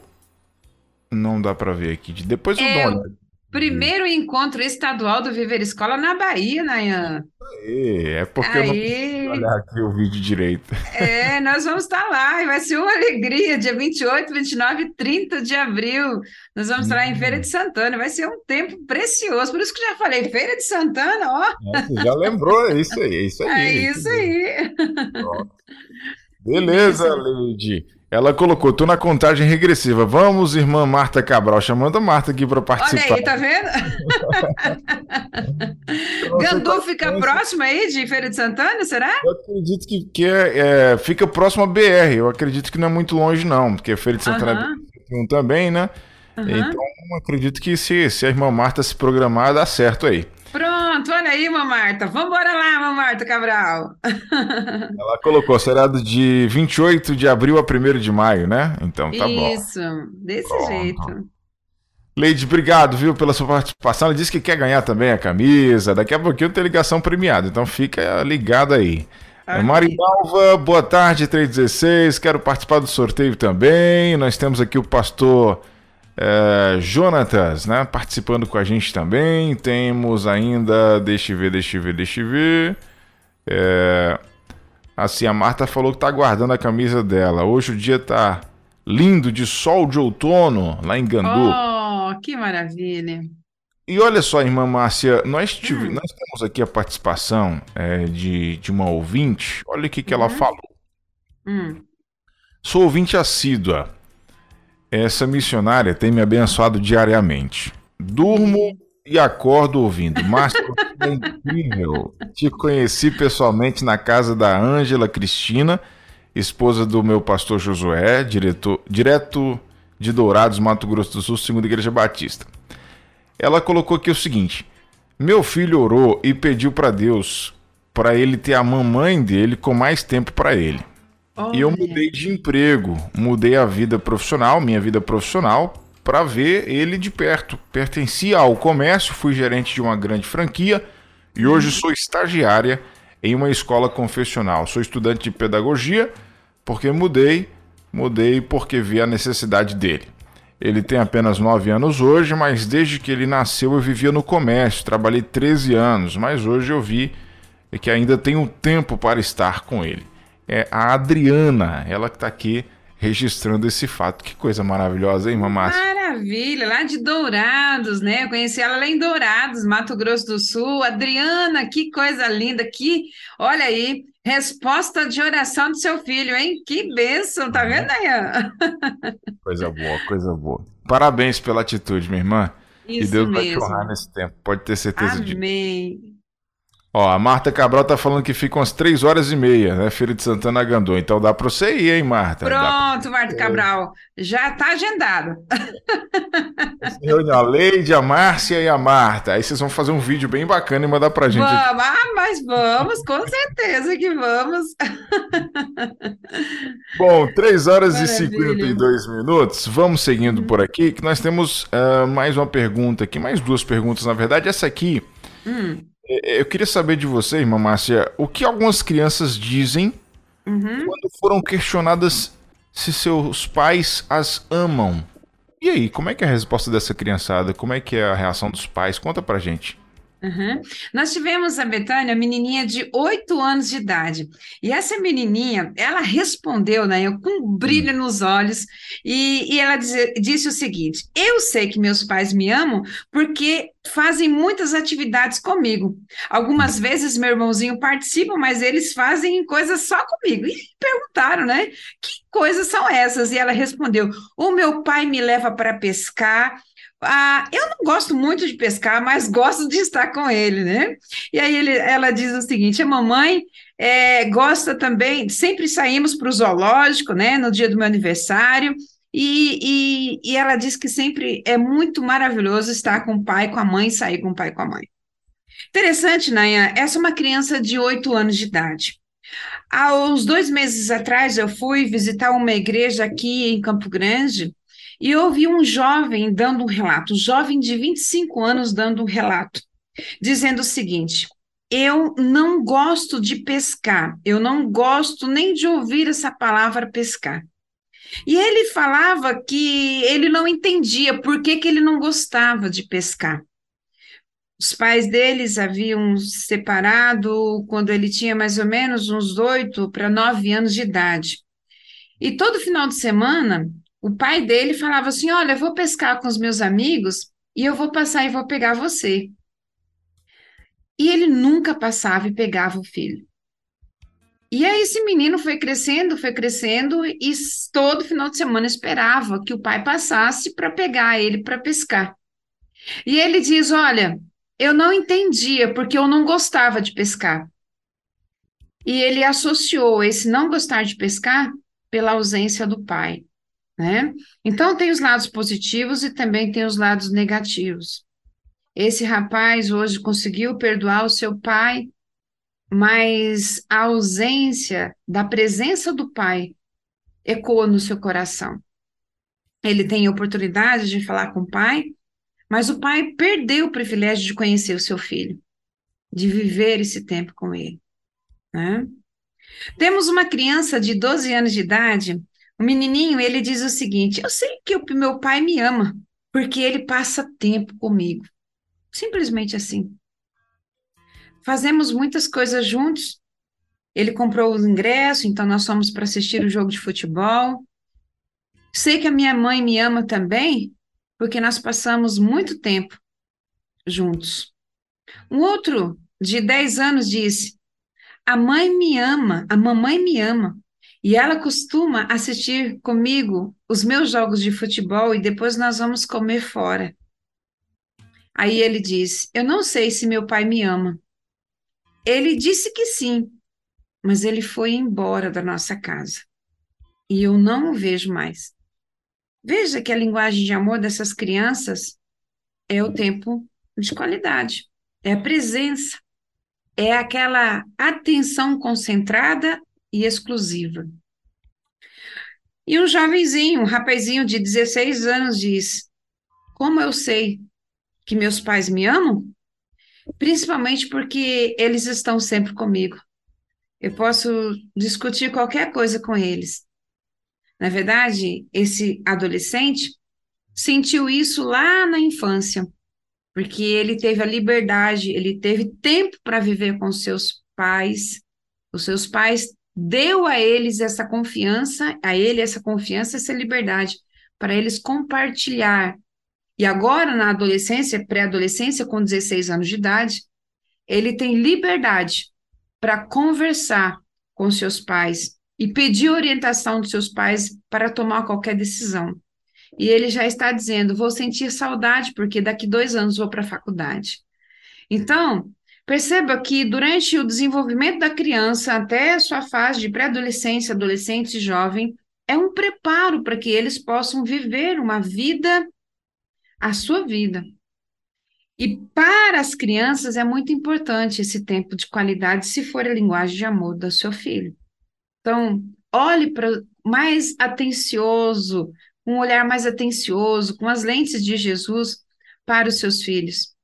Speaker 2: Não dá pra ver aqui. Depois eu é, dou uma olhada.
Speaker 3: Primeiro encontro estadual do Viver Escola na Bahia, Nayan.
Speaker 2: É, é porque Aí... eu não olhar aqui o vídeo direito.
Speaker 3: É, nós vamos estar lá e vai ser uma alegria, dia 28, 29 e 30 de abril. Nós vamos estar lá em Feira de hum. Santana, vai ser um tempo precioso. Por isso que eu já falei, Feira de Santana, ó.
Speaker 2: É, você já lembrou, é isso aí, é isso aí.
Speaker 3: É isso aí.
Speaker 2: Beleza, Leide. Ela colocou, tô na contagem regressiva. Vamos, irmã Marta Cabral, chamando a Marta aqui para participar.
Speaker 3: Olha aí, tá vendo? Gandu fica próximo aí de Feira de Santana, será?
Speaker 2: Eu acredito que, que é, é, fica próximo a BR. Eu acredito que não é muito longe, não, porque Feira de Santana é também, né? Então, acredito que se, se a irmã Marta se programar, dá certo aí.
Speaker 3: Olha aí, Marta. Vamos embora lá, Marta Cabral.
Speaker 2: Ela colocou, será de 28 de abril a 1 de maio, né? Então tá
Speaker 3: Isso, bom. Isso, desse Pronto. jeito.
Speaker 2: Leide, obrigado, viu, pela sua participação. Ela disse que quer ganhar também a camisa. Daqui a pouquinho tem ligação premiada, então fica ligado aí. Okay. Marinalva, boa tarde, 316. Quero participar do sorteio também. Nós temos aqui o pastor é, Jonatas, né? Participando com a gente também. Temos ainda. Deixa eu ver, deixa eu ver, deixa eu ver. É, assim, a Marta falou que tá guardando a camisa dela. Hoje o dia tá lindo de sol de outono lá em Gandu.
Speaker 3: Oh, que maravilha!
Speaker 2: E olha só, irmã Márcia, nós, tive, hum. nós temos aqui a participação é, de, de uma ouvinte. Olha o que, que uhum. ela falou. Hum. Sou ouvinte assídua. Essa missionária tem me abençoado diariamente. Durmo e acordo ouvindo. Márcio, é. Te conheci pessoalmente na casa da Ângela Cristina, esposa do meu pastor Josué, diretor, direto de Dourados, Mato Grosso do Sul, segunda Igreja Batista. Ela colocou aqui o seguinte: Meu filho orou e pediu para Deus para ele ter a mamãe dele com mais tempo para ele. E eu mudei de emprego, mudei a vida profissional, minha vida profissional, para ver ele de perto. Pertencia ao comércio, fui gerente de uma grande franquia e hoje sou estagiária em uma escola confessional. Sou estudante de pedagogia porque mudei, mudei porque vi a necessidade dele. Ele tem apenas 9 anos hoje, mas desde que ele nasceu eu vivia no comércio, trabalhei 13 anos, mas hoje eu vi que ainda tenho tempo para estar com ele é a Adriana, ela que está aqui registrando esse fato. Que coisa maravilhosa, hein, Mamássia?
Speaker 3: Maravilha, lá de Dourados, né? Eu conheci ela lá em Dourados, Mato Grosso do Sul. Adriana, que coisa linda, que, olha aí, resposta de oração do seu filho, hein? Que bênção, tá vendo aí?
Speaker 2: Coisa boa, coisa boa. Parabéns pela atitude, minha irmã. Isso e Deus mesmo. vai te honrar nesse tempo, pode ter certeza
Speaker 3: Amém.
Speaker 2: disso.
Speaker 3: Amém.
Speaker 2: Ó, a Marta Cabral tá falando que fica umas 3 horas e meia, né? Feira de Santana Gandô. Então dá pra você ir, hein, Marta?
Speaker 3: Pronto, pra... Marta Cabral. Já tá agendado.
Speaker 2: A Leide, a Márcia e a Marta. Aí vocês vão fazer um vídeo bem bacana e mandar pra gente.
Speaker 3: Vamos, ah, mas vamos, com certeza que vamos.
Speaker 2: Bom, 3 horas Maravilha. e 52 minutos. Vamos seguindo por aqui, que nós temos uh, mais uma pergunta aqui, mais duas perguntas, na verdade. Essa aqui. Hum eu queria saber de você, irmã Márcia, o que algumas crianças dizem uhum. quando foram questionadas se seus pais as amam. E aí, como é que é a resposta dessa criançada? Como é que é a reação dos pais? Conta pra gente.
Speaker 3: Uhum. Nós tivemos a Betânia, menininha de 8 anos de idade. E essa menininha, ela respondeu, né, com um brilho nos olhos, e, e ela diz, disse o seguinte: Eu sei que meus pais me amam porque fazem muitas atividades comigo. Algumas vezes meu irmãozinho participa, mas eles fazem coisas só comigo. E perguntaram, né? Que coisas são essas? E ela respondeu: O meu pai me leva para pescar ah, eu não gosto muito de pescar, mas gosto de estar com ele, né? E aí ele, ela diz o seguinte: a mamãe é, gosta também, sempre saímos para o zoológico, né? No dia do meu aniversário. E, e, e, ela diz que sempre é muito maravilhoso estar com o pai, com a mãe, sair com o pai com a mãe. Interessante, Naya, essa é uma criança de oito anos de idade. Há uns dois meses atrás, eu fui visitar uma igreja aqui em Campo Grande E ouvi um jovem dando um relato, um jovem de 25 anos dando um relato, dizendo o seguinte: Eu não gosto de pescar, eu não gosto nem de ouvir essa palavra pescar. E ele falava que ele não entendia por que, que ele não gostava de pescar. Os pais deles haviam separado quando ele tinha mais ou menos uns oito para nove anos de idade. E todo final de semana, o pai dele falava assim: Olha, vou pescar com os meus amigos e eu vou passar e vou pegar você. E ele nunca passava e pegava o filho. E aí esse menino foi crescendo, foi crescendo e todo final de semana esperava que o pai passasse para pegar ele para pescar. E ele diz: Olha, eu não entendia, porque eu não gostava de pescar. E ele associou esse não gostar de pescar pela ausência do pai, né? Então tem os lados positivos e também tem os lados negativos. Esse rapaz hoje conseguiu perdoar o seu pai, mas a ausência da presença do pai ecoa no seu coração. Ele tem oportunidade de falar com o pai, mas o pai perdeu o privilégio de conhecer o seu filho, de viver esse tempo com ele. Né? Temos uma criança de 12 anos de idade, o menininho, ele diz o seguinte: Eu sei que o meu pai me ama, porque ele passa tempo comigo. Simplesmente assim. Fazemos muitas coisas juntos. Ele comprou o ingresso, então nós fomos para assistir o jogo de futebol. Sei que a minha mãe me ama também, porque nós passamos muito tempo juntos. Um outro, de 10 anos, disse: A mãe me ama, a mamãe me ama, e ela costuma assistir comigo os meus jogos de futebol e depois nós vamos comer fora. Aí ele disse: Eu não sei se meu pai me ama. Ele disse que sim, mas ele foi embora da nossa casa. E eu não o vejo mais. Veja que a linguagem de amor dessas crianças é o tempo de qualidade, é a presença, é aquela atenção concentrada e exclusiva. E um jovenzinho, um rapazinho de 16 anos diz: Como eu sei que meus pais me amam? Principalmente porque eles estão sempre comigo. Eu posso discutir qualquer coisa com eles. Na verdade, esse adolescente sentiu isso lá na infância, porque ele teve a liberdade, ele teve tempo para viver com seus pais. Os seus pais deu a eles essa confiança, a ele essa confiança, essa liberdade para eles compartilhar. E agora na adolescência, pré-adolescência, com 16 anos de idade, ele tem liberdade para conversar com seus pais, e pedir orientação dos seus pais para tomar qualquer decisão. E ele já está dizendo: vou sentir saudade, porque daqui dois anos vou para a faculdade. Então, perceba que durante o desenvolvimento da criança, até a sua fase de pré-adolescência, adolescente e jovem, é um preparo para que eles possam viver uma vida, a sua vida. E para as crianças é muito importante esse tempo de qualidade, se for a linguagem de amor do seu filho. Então, olhe para mais atencioso, um olhar mais atencioso, com as lentes de Jesus para os seus filhos.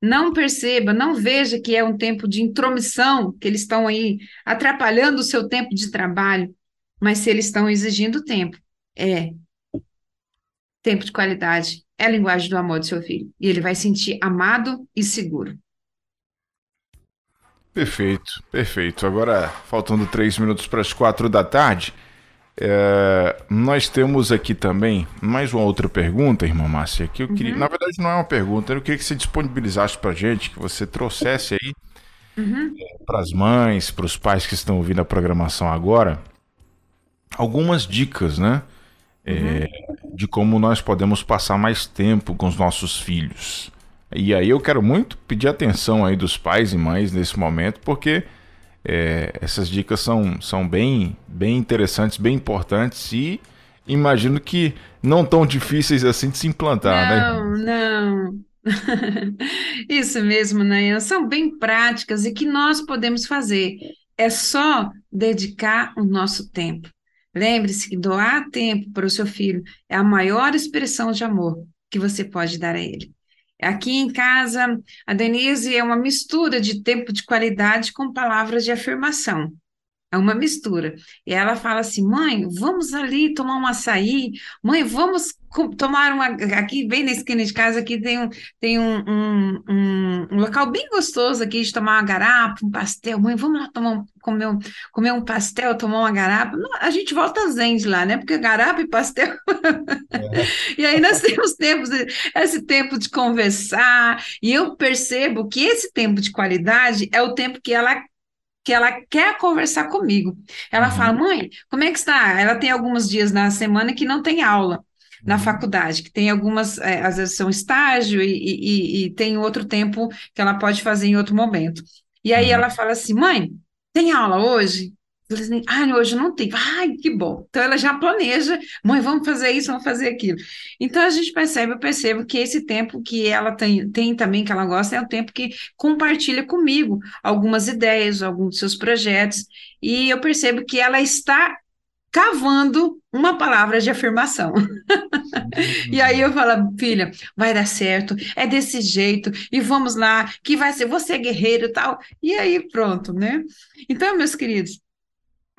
Speaker 3: Não perceba, não veja que é um tempo de intromissão, que eles estão aí atrapalhando o seu tempo de trabalho, mas se eles estão exigindo tempo, é tempo de qualidade, é a linguagem do amor do seu filho. E ele vai sentir amado e seguro.
Speaker 2: Perfeito, perfeito. Agora, faltando três minutos para as quatro da tarde, é, nós temos aqui também mais uma outra pergunta, irmã Márcia, que eu queria, uhum. na verdade não é uma pergunta, eu queria que você disponibilizasse para a gente, que você trouxesse aí uhum. é, para as mães, para os pais que estão ouvindo a programação agora, algumas dicas, né? É, uhum. de como nós podemos passar mais tempo com os nossos filhos. E aí eu quero muito pedir atenção aí dos pais e mães nesse momento, porque é, essas dicas são, são bem, bem interessantes, bem importantes e imagino que não tão difíceis assim de se implantar,
Speaker 3: não, né? Não. Isso mesmo, Nayan. São bem práticas e que nós podemos fazer. É só dedicar o nosso tempo. Lembre-se que doar tempo para o seu filho é a maior expressão de amor que você pode dar a ele. Aqui em casa, a Denise é uma mistura de tempo de qualidade com palavras de afirmação. É uma mistura. E ela fala assim: mãe, vamos ali tomar um açaí. Mãe, vamos tomar uma. Aqui, bem na esquina de casa, aqui tem um, tem um, um, um, um local bem gostoso aqui de tomar uma garapa, um pastel. Mãe, vamos lá tomar um, comer, um, comer um pastel, tomar uma garapa. A gente volta zen de lá, né? Porque garapa e pastel. É. e aí nós temos tempos, esse tempo de conversar. E eu percebo que esse tempo de qualidade é o tempo que ela que ela quer conversar comigo. Ela uhum. fala, mãe, como é que está? Ela tem alguns dias na semana que não tem aula na uhum. faculdade, que tem algumas, é, às vezes são estágio e, e, e, tem outro tempo que ela pode fazer em outro momento. E aí uhum. ela fala assim, mãe, tem aula hoje? Assim, ah, hoje não tem. Ai, que bom. Então ela já planeja, mãe, vamos fazer isso, vamos fazer aquilo. Então a gente percebe, eu percebo que esse tempo que ela tem, tem também, que ela gosta, é o tempo que compartilha comigo algumas ideias, alguns seus projetos, e eu percebo que ela está cavando uma palavra de afirmação. e aí eu falo, filha, vai dar certo, é desse jeito, e vamos lá, que vai ser, você é guerreiro e tal. E aí pronto, né? Então, meus queridos,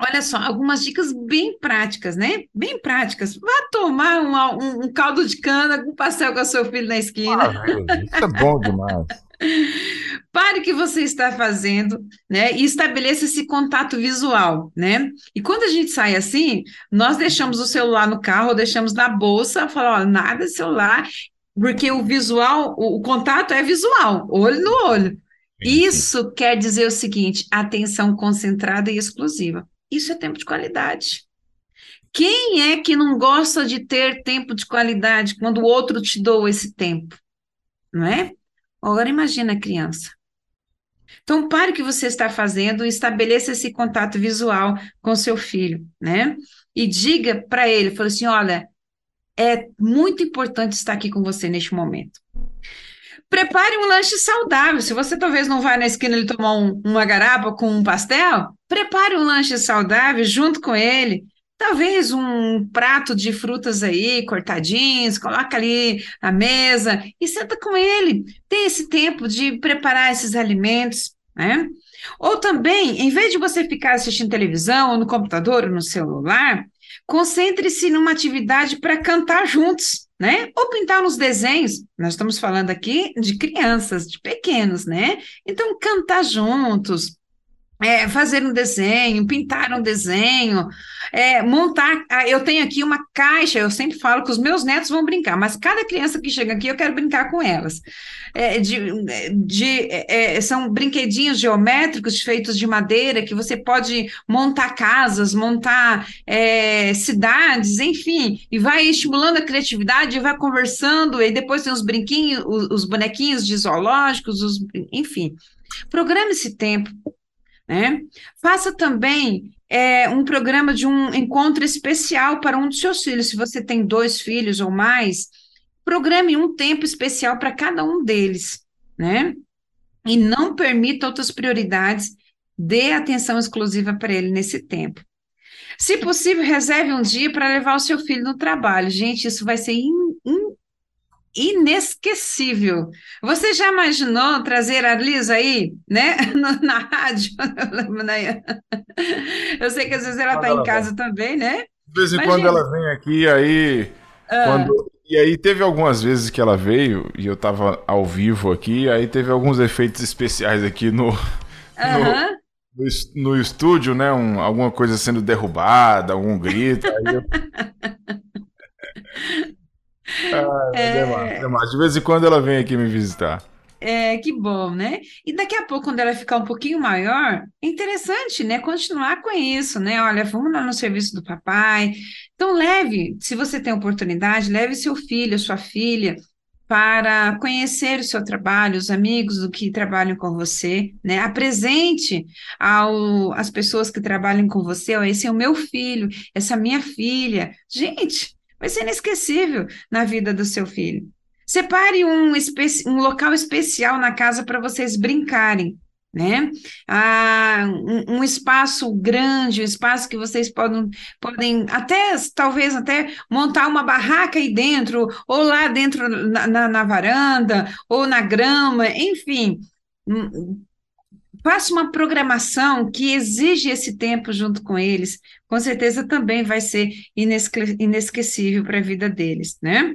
Speaker 3: Olha só, algumas dicas bem práticas, né? Bem práticas. Vá tomar um, um, um caldo de cana com pastel com seu filho na esquina.
Speaker 2: Ah, isso é bom demais.
Speaker 3: Pare o que você está fazendo, né? E estabeleça esse contato visual, né? E quando a gente sai assim, nós deixamos o celular no carro, deixamos na bolsa, fala, ó, nada de celular, porque o visual, o, o contato é visual, olho no olho. Isso quer dizer o seguinte: atenção concentrada e exclusiva. Isso é tempo de qualidade. Quem é que não gosta de ter tempo de qualidade quando o outro te doa esse tempo? Não é? Agora imagina a criança. Então, pare o que você está fazendo e estabeleça esse contato visual com seu filho, né? E diga para ele, fala assim, olha, é muito importante estar aqui com você neste momento. Prepare um lanche saudável. Se você talvez não vai na esquina ele tomar um, uma garapa com um pastel, prepare um lanche saudável junto com ele. Talvez um prato de frutas aí, cortadinhos, coloca ali na mesa e senta com ele. Tem esse tempo de preparar esses alimentos, né? Ou também, em vez de você ficar assistindo televisão, ou no computador, ou no celular, concentre-se numa atividade para cantar juntos né? Ou pintar nos desenhos. Nós estamos falando aqui de crianças, de pequenos, né? Então, cantar juntos, é, fazer um desenho, pintar um desenho, é, montar. Eu tenho aqui uma caixa, eu sempre falo que os meus netos vão brincar, mas cada criança que chega aqui eu quero brincar com elas. É, de, de é, é, são brinquedinhos geométricos feitos de madeira que você pode montar casas, montar é, cidades, enfim, e vai estimulando a criatividade, vai conversando, e depois tem os brinquinhos, os, os bonequinhos de zoológicos, os, enfim. Programe esse tempo né? Faça também é, um programa de um encontro especial para um dos seus filhos. Se você tem dois filhos ou mais, programe um tempo especial para cada um deles, né? E não permita outras prioridades, dê atenção exclusiva para ele nesse tempo. Se possível, reserve um dia para levar o seu filho no trabalho. Gente, isso vai ser in, in, inesquecível. Você já imaginou trazer a Liz aí, né, na rádio? Eu sei que às vezes ela está em casa vem. também, né?
Speaker 2: De vez em Imagina. quando ela vem aqui, aí. Ah. Quando... E aí teve algumas vezes que ela veio e eu estava ao vivo aqui, aí teve alguns efeitos especiais aqui no. No, no, no estúdio, né? Um, alguma coisa sendo derrubada, algum grito. Eu... Ah, é... demais. De vez em quando ela vem aqui me visitar.
Speaker 3: É, que bom, né? E daqui a pouco, quando ela ficar um pouquinho maior, é interessante, né? Continuar com isso, né? Olha, vamos lá no serviço do papai. Então, leve, se você tem oportunidade, leve seu filho, sua filha, para conhecer o seu trabalho, os amigos do que trabalham com você, né? Apresente ao, as pessoas que trabalham com você, ó, esse é o meu filho, essa é a minha filha. Gente, Vai ser inesquecível na vida do seu filho. Separe um, um local especial na casa para vocês brincarem. né? Ah, um, um, espaço grande, um espaço que vocês podem, podem até, talvez até montar uma barraca aí dentro, ou lá dentro na, na, na varanda, ou na grama, enfim. Faça uma programação que exige esse tempo junto com eles, com certeza também vai ser inesquecível para a vida deles, né?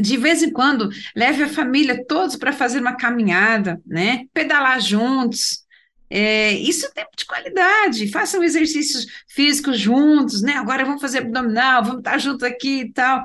Speaker 3: de vez em quando, leve a família todos para fazer uma caminhada, né? Pedalar juntos. É, isso é tempo de qualidade. Façam exercícios físicos juntos, né? Agora vamos fazer abdominal, vamos estar juntos aqui e tal.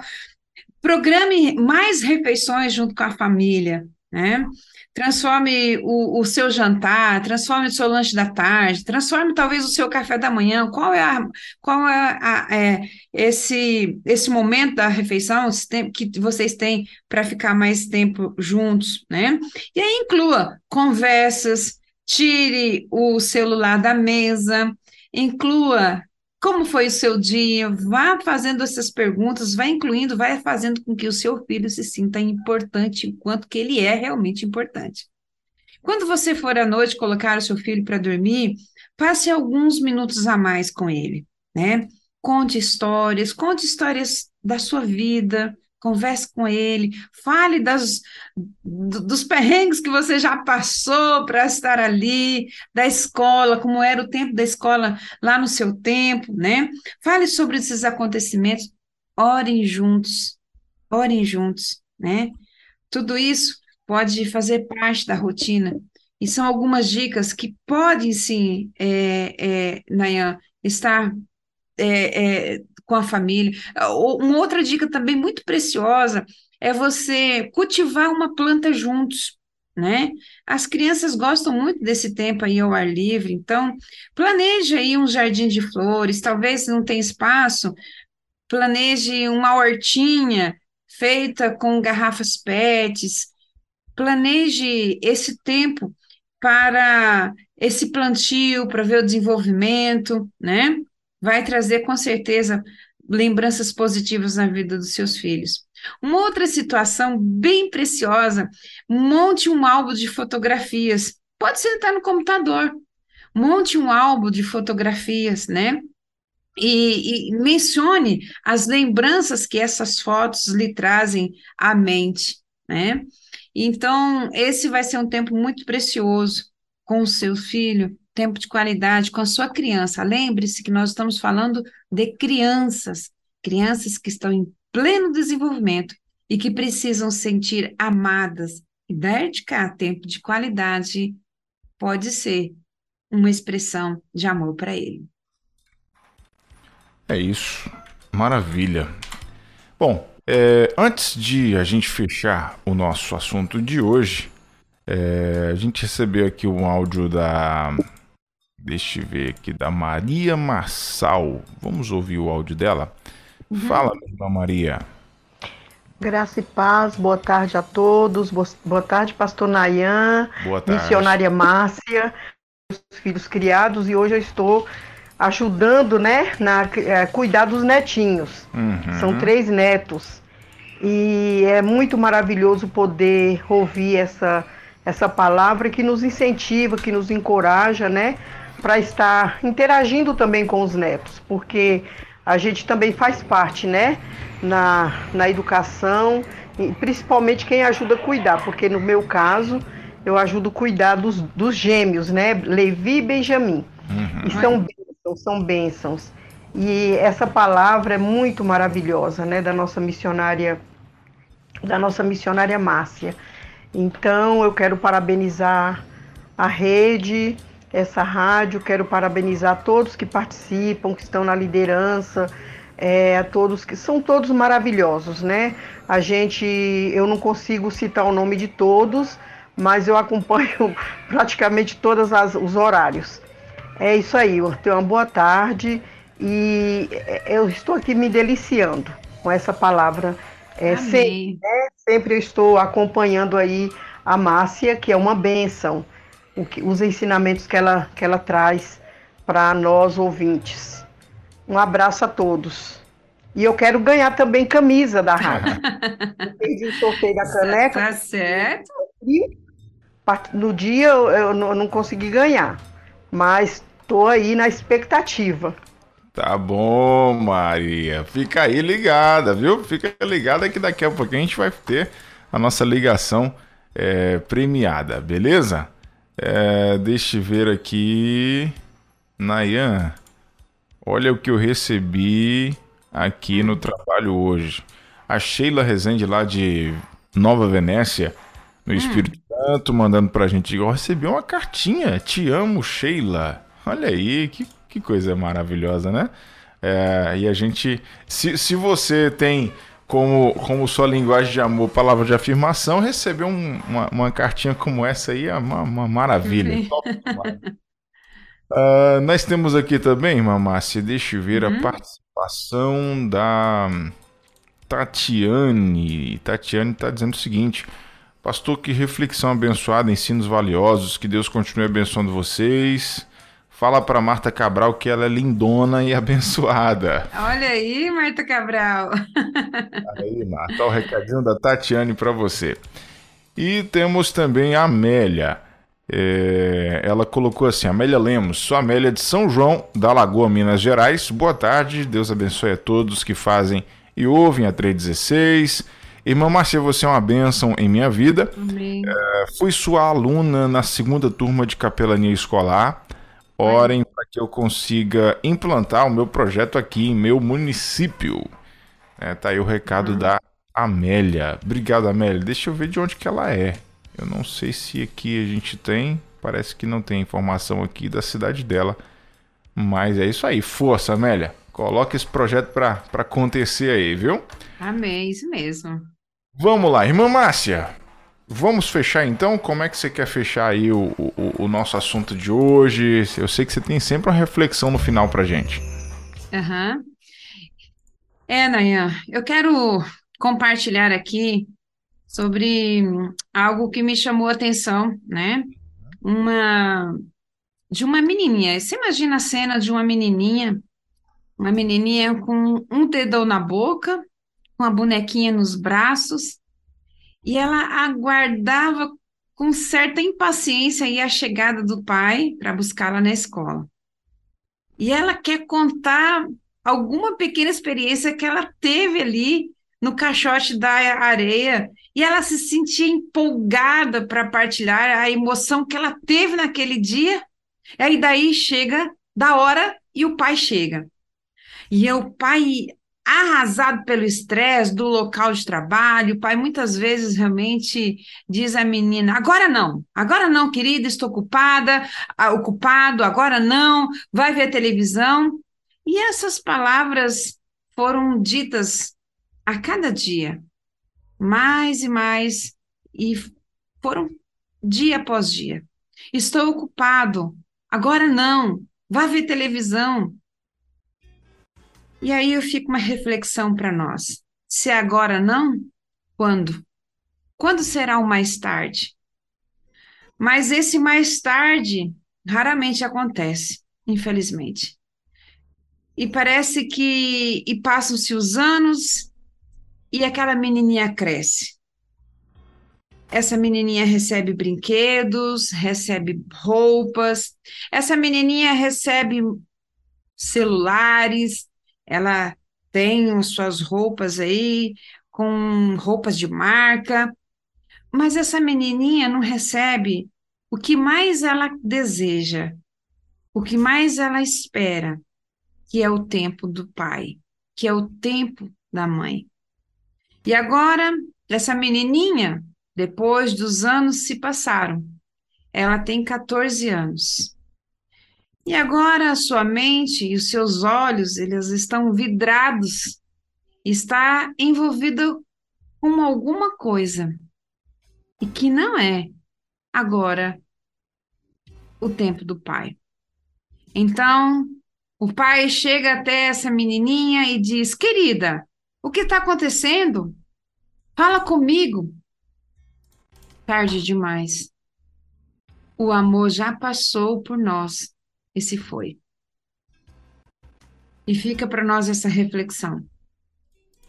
Speaker 3: Programe mais refeições junto com a família, né? Transforme o, o, seu jantar, transforme o seu lanche da tarde, transforme talvez o seu café da manhã. Qual é, a, qual é, a, é esse, esse momento da refeição esse tempo que vocês têm para ficar mais tempo juntos, né? E aí inclua conversas, tire o celular da mesa, inclua como foi o seu dia? Vá fazendo essas perguntas, vai incluindo, vai fazendo com que o seu filho se sinta importante, enquanto que ele é realmente importante. Quando você for à noite colocar o seu filho para dormir, passe alguns minutos a mais com ele, né? Conte histórias, conte histórias da sua vida, converse com ele, fale das, dos perrengues que você já passou para estar ali, da escola, como era o tempo da escola lá no seu tempo, né? Fale sobre esses acontecimentos, orem juntos, orem juntos, né? Tudo isso pode fazer parte da rotina. E são algumas dicas que podem, sim, é, é, Nayan, estar é, é, com a família. Uma outra dica também muito preciosa é você cultivar uma planta juntos, né? As crianças gostam muito desse tempo aí ao ar livre, então planeje aí um jardim de flores, talvez não tenha espaço, planeje uma hortinha feita com garrafas PETs, planeje esse tempo para esse plantio, para ver o desenvolvimento, né? Vai trazer com certeza lembranças positivas na vida dos seus filhos. Uma outra situação bem preciosa, monte um álbum de fotografias. Pode ser estar no computador. Monte um álbum de fotografias, né? E, e, mencione as lembranças que essas fotos lhe trazem à mente, né? Então, esse vai ser um tempo muito precioso com o seu filho, tempo de qualidade com a sua criança. Lembre-se que nós estamos falando de crianças, crianças que estão em pleno desenvolvimento e que precisam sentir amadas. E dedicar tempo de qualidade pode ser uma expressão de amor para ele.
Speaker 2: É isso. Maravilha. Bom, é, antes de a gente fechar o nosso assunto de hoje, é, a gente recebeu aqui um áudio da Deixa eu ver aqui, da Maria Marçal. Vamos ouvir o áudio dela? Uhum. Fala, irmã Maria.
Speaker 6: Graça e paz, boa tarde a todos. Boa tarde, pastor Nayan, boa tarde. missionária Márcia, filhos criados, e hoje eu estou ajudando, né, na é, cuidar dos netinhos. Uhum. São três netos. E é muito maravilhoso poder ouvir essa essa palavra que nos incentiva, que nos encoraja, né, para estar interagindo também com os netos, porque a gente também faz parte, né, na, na educação, e principalmente quem ajuda a cuidar, porque no meu caso eu ajudo a cuidar dos, dos gêmeos, né, Levi e Benjamin. Uhum. E são bênçãos, são bênçãos. E essa palavra é muito maravilhosa, né, da nossa missionária, da nossa missionária Márcia. Então eu quero parabenizar a rede, essa rádio. Quero parabenizar todos que participam, que estão na liderança, é, a todos que são todos maravilhosos, né? A gente, eu não consigo citar o nome de todos, mas eu acompanho praticamente todos os horários. É isso aí, tenho uma boa tarde e é, eu estou aqui me deliciando com essa palavra. É, sempre, né? sempre eu estou acompanhando aí a Márcia, que é uma benção que, os ensinamentos que ela, que ela traz para nós ouvintes. Um abraço a todos. E eu quero ganhar também camisa da rádio. Perdi o sorteio da caneca.
Speaker 3: Tá certo.
Speaker 6: no dia eu, eu não consegui ganhar, mas tô aí na expectativa.
Speaker 2: Tá bom, Maria. Fica aí ligada, viu? Fica ligada que daqui a pouco a gente vai ter a nossa ligação é, premiada, beleza? É, deixa eu ver aqui. Nayan, olha o que eu recebi aqui no trabalho hoje. A Sheila Rezende lá de Nova Venécia, no hum. Espírito Santo, mandando pra gente. Eu recebi uma cartinha. Te amo, Sheila. Olha aí, que, que coisa maravilhosa, né? É, e a gente. Se, se você tem como, como sua linguagem de amor, palavra de afirmação, receber um, uma, uma cartinha como essa aí é uma, uma maravilha. uh, nós temos aqui também, Mamácia, deixa eu ver uhum. a participação da Tatiane. Tatiane está dizendo o seguinte. Pastor, que reflexão abençoada, ensinos valiosos, que Deus continue abençoando vocês. Fala para Marta Cabral que ela é lindona e abençoada.
Speaker 3: Olha aí, Marta Cabral.
Speaker 2: Aí, Marta, o recadinho da Tatiane para você. E temos também a Amélia. É, ela colocou assim: Amélia Lemos, sou Amélia de São João, da Lagoa, Minas Gerais. Boa tarde, Deus abençoe a todos que fazem e ouvem a 316. Irmã Márcia, você é uma bênção em minha vida.
Speaker 3: Amém. É,
Speaker 2: fui sua aluna na segunda turma de capelania escolar. Orem para que eu consiga implantar o meu projeto aqui em meu município. É, tá aí o recado uhum. da Amélia. Obrigado, Amélia. Deixa eu ver de onde que ela é. Eu não sei se aqui a gente tem. Parece que não tem informação aqui da cidade dela. Mas é isso aí. Força, Amélia. Coloca esse projeto para acontecer aí, viu?
Speaker 3: Amém, isso mesmo.
Speaker 2: Vamos lá, irmã Márcia. Vamos fechar então? Como é que você quer fechar aí o, o, o, nosso assunto de hoje? Eu sei que você tem sempre uma reflexão no final pra gente.
Speaker 3: Uhum. É, Nayan, eu quero compartilhar aqui sobre algo que me chamou a atenção, né? Uma de uma menininha. Você imagina a cena de uma menininha, uma menininha com um dedão na boca, com a bonequinha nos braços e ela aguardava com certa impaciência a chegada do pai para buscá-la na escola. E ela quer contar alguma pequena experiência que ela teve ali no caixote da areia e ela se sentia empolgada para partilhar a emoção que ela teve naquele dia. E aí daí chega da hora e o pai chega. E o pai arrasado pelo estresse do local de trabalho. O pai muitas vezes realmente diz à menina: agora não, agora não, querida, estou ocupada, ah, ocupado, agora não, vai ver televisão. E essas palavras foram ditas a cada dia, mais e mais, e foram dia após dia. Estou ocupado, agora não, vai ver televisão, e aí eu fico uma reflexão para nós. Se agora não, quando? Quando será o mais tarde? Mas esse mais tarde raramente acontece, infelizmente. E parece que e passam-se os anos e aquela menininha cresce. Essa menininha recebe brinquedos, recebe roupas, essa menininha recebe celulares, ela tem suas roupas aí, com roupas de marca, mas essa menininha não recebe o que mais ela deseja, o que mais ela espera, que é o tempo do pai, que é o tempo da mãe. E agora, essa menininha, depois dos anos se passaram, ela tem 14 anos. E agora a sua mente e os seus olhos, eles estão vidrados, está envolvido com alguma coisa e que não é agora o tempo do pai. Então, o pai chega até essa menininha e diz: Querida, o que está acontecendo? Fala comigo. Tarde demais. O amor já passou por nós e se foi. E fica para nós essa reflexão.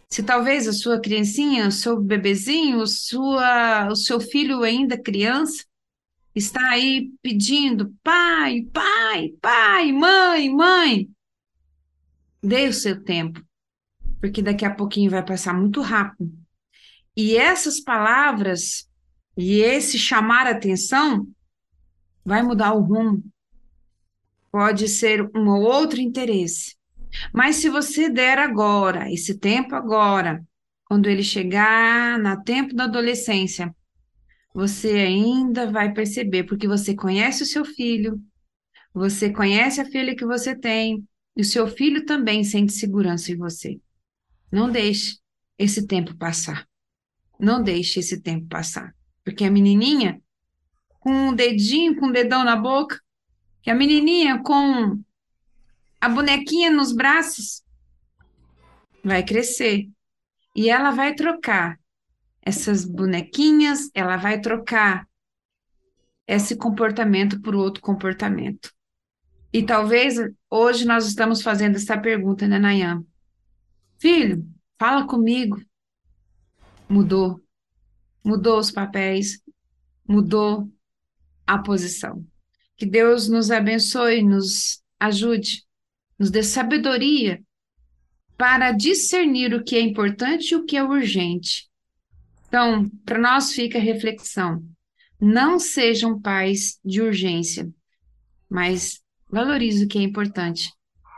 Speaker 3: Se talvez a sua criancinha, o seu bebezinho, sua, o seu filho ainda criança, está aí pedindo, pai, pai, pai, mãe, mãe, dê o seu tempo, porque daqui a pouquinho vai passar muito rápido. E essas palavras e esse chamar atenção vai mudar o rumo. Pode ser um outro interesse. Mas se você der agora, esse tempo agora, quando ele chegar no tempo da adolescência, você ainda vai perceber, porque você conhece o seu filho, você conhece a filha que você tem, e o seu filho também sente segurança em você. Não deixe esse tempo passar. Não deixe esse tempo passar. Porque a menininha, com um dedinho, com um dedão na boca, que a menininha com a bonequinha nos braços, vai crescer. E ela vai trocar essas bonequinhas, ela vai trocar esse comportamento por outro comportamento. E talvez hoje nós estamos fazendo essa pergunta, né, Nayan? Filho, fala comigo. Mudou. Mudou os papéis, mudou a posição. Que Deus nos abençoe, nos ajude, nos dê sabedoria para discernir o que é importante e o que é urgente então, para nós fica a reflexão: não sejam pais de urgência, mas valorize o que é importante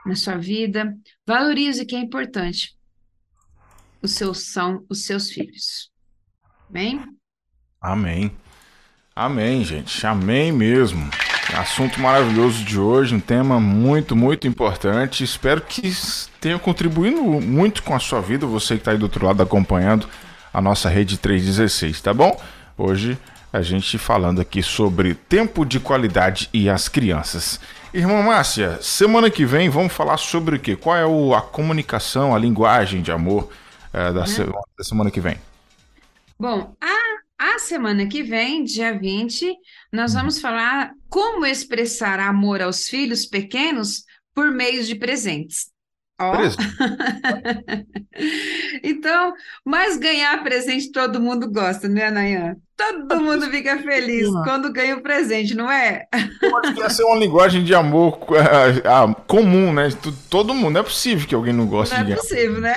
Speaker 3: na sua vida, valorize o que é importante. Os seus são os seus filhos. Amém?
Speaker 2: Amém. Amém, gente. Amém mesmo. Assunto maravilhoso de hoje, um tema muito, muito importante. Espero que tenha contribuído muito com a sua vida, você que está aí do outro lado acompanhando a nossa rede 316, tá bom? Hoje a gente falando aqui sobre tempo de qualidade e as crianças. Irmã Márcia, semana que vem vamos falar sobre o quê? Qual é o, a comunicação, a linguagem de amor é, da, semana, da semana que vem?
Speaker 3: Bom, a, a semana que vem, dia 20, nós uhum. vamos falar como expressar amor aos filhos pequenos por meio de presentes. Ó. então, mas ganhar presente todo mundo gosta, né, Nayan? Todo mundo fica feliz quando ganha o um presente, não é?
Speaker 2: Pode ser uma linguagem de amor uh, comum, né? Todo mundo. Não é possível que alguém não goste
Speaker 3: não
Speaker 2: de
Speaker 3: Não é possível, né?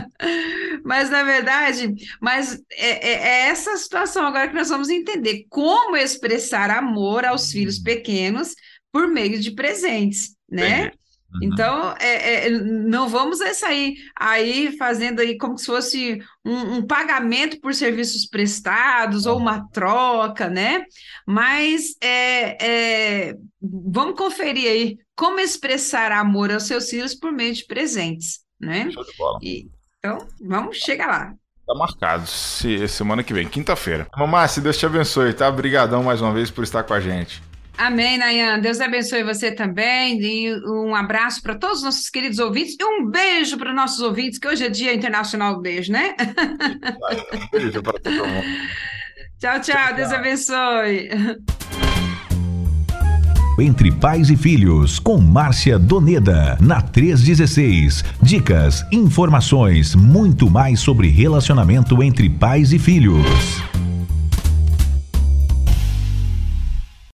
Speaker 3: mas, na verdade, mas é, é, é, essa situação agora que nós vamos entender. Como expressar amor aos filhos uhum. pequenos por meio de presentes, né? Bem. Uhum. Então, é, é, não vamos sair aí fazendo aí como se fosse um, um pagamento por serviços prestados ou uma troca, né? Mas é, é, vamos conferir aí como expressar amor aos seus filhos por meio de presentes, né? Show de bola. E, então, vamos chegar lá.
Speaker 2: Tá marcado, se, semana que vem, quinta-feira. Mamá, se Deus te abençoe, tá? Obrigadão mais uma vez por estar com a gente.
Speaker 3: Amém, Nayan. Deus abençoe você também. E um abraço para todos os nossos queridos ouvintes e um beijo para os nossos ouvintes, que hoje é Dia Internacional do Beijo, né? Um beijo para todo mundo. Tchau, tchau, tchau. Deus abençoe.
Speaker 1: Entre Pais e Filhos, com Márcia Doneda, na 316. Dicas, informações, muito mais sobre relacionamento entre pais e filhos.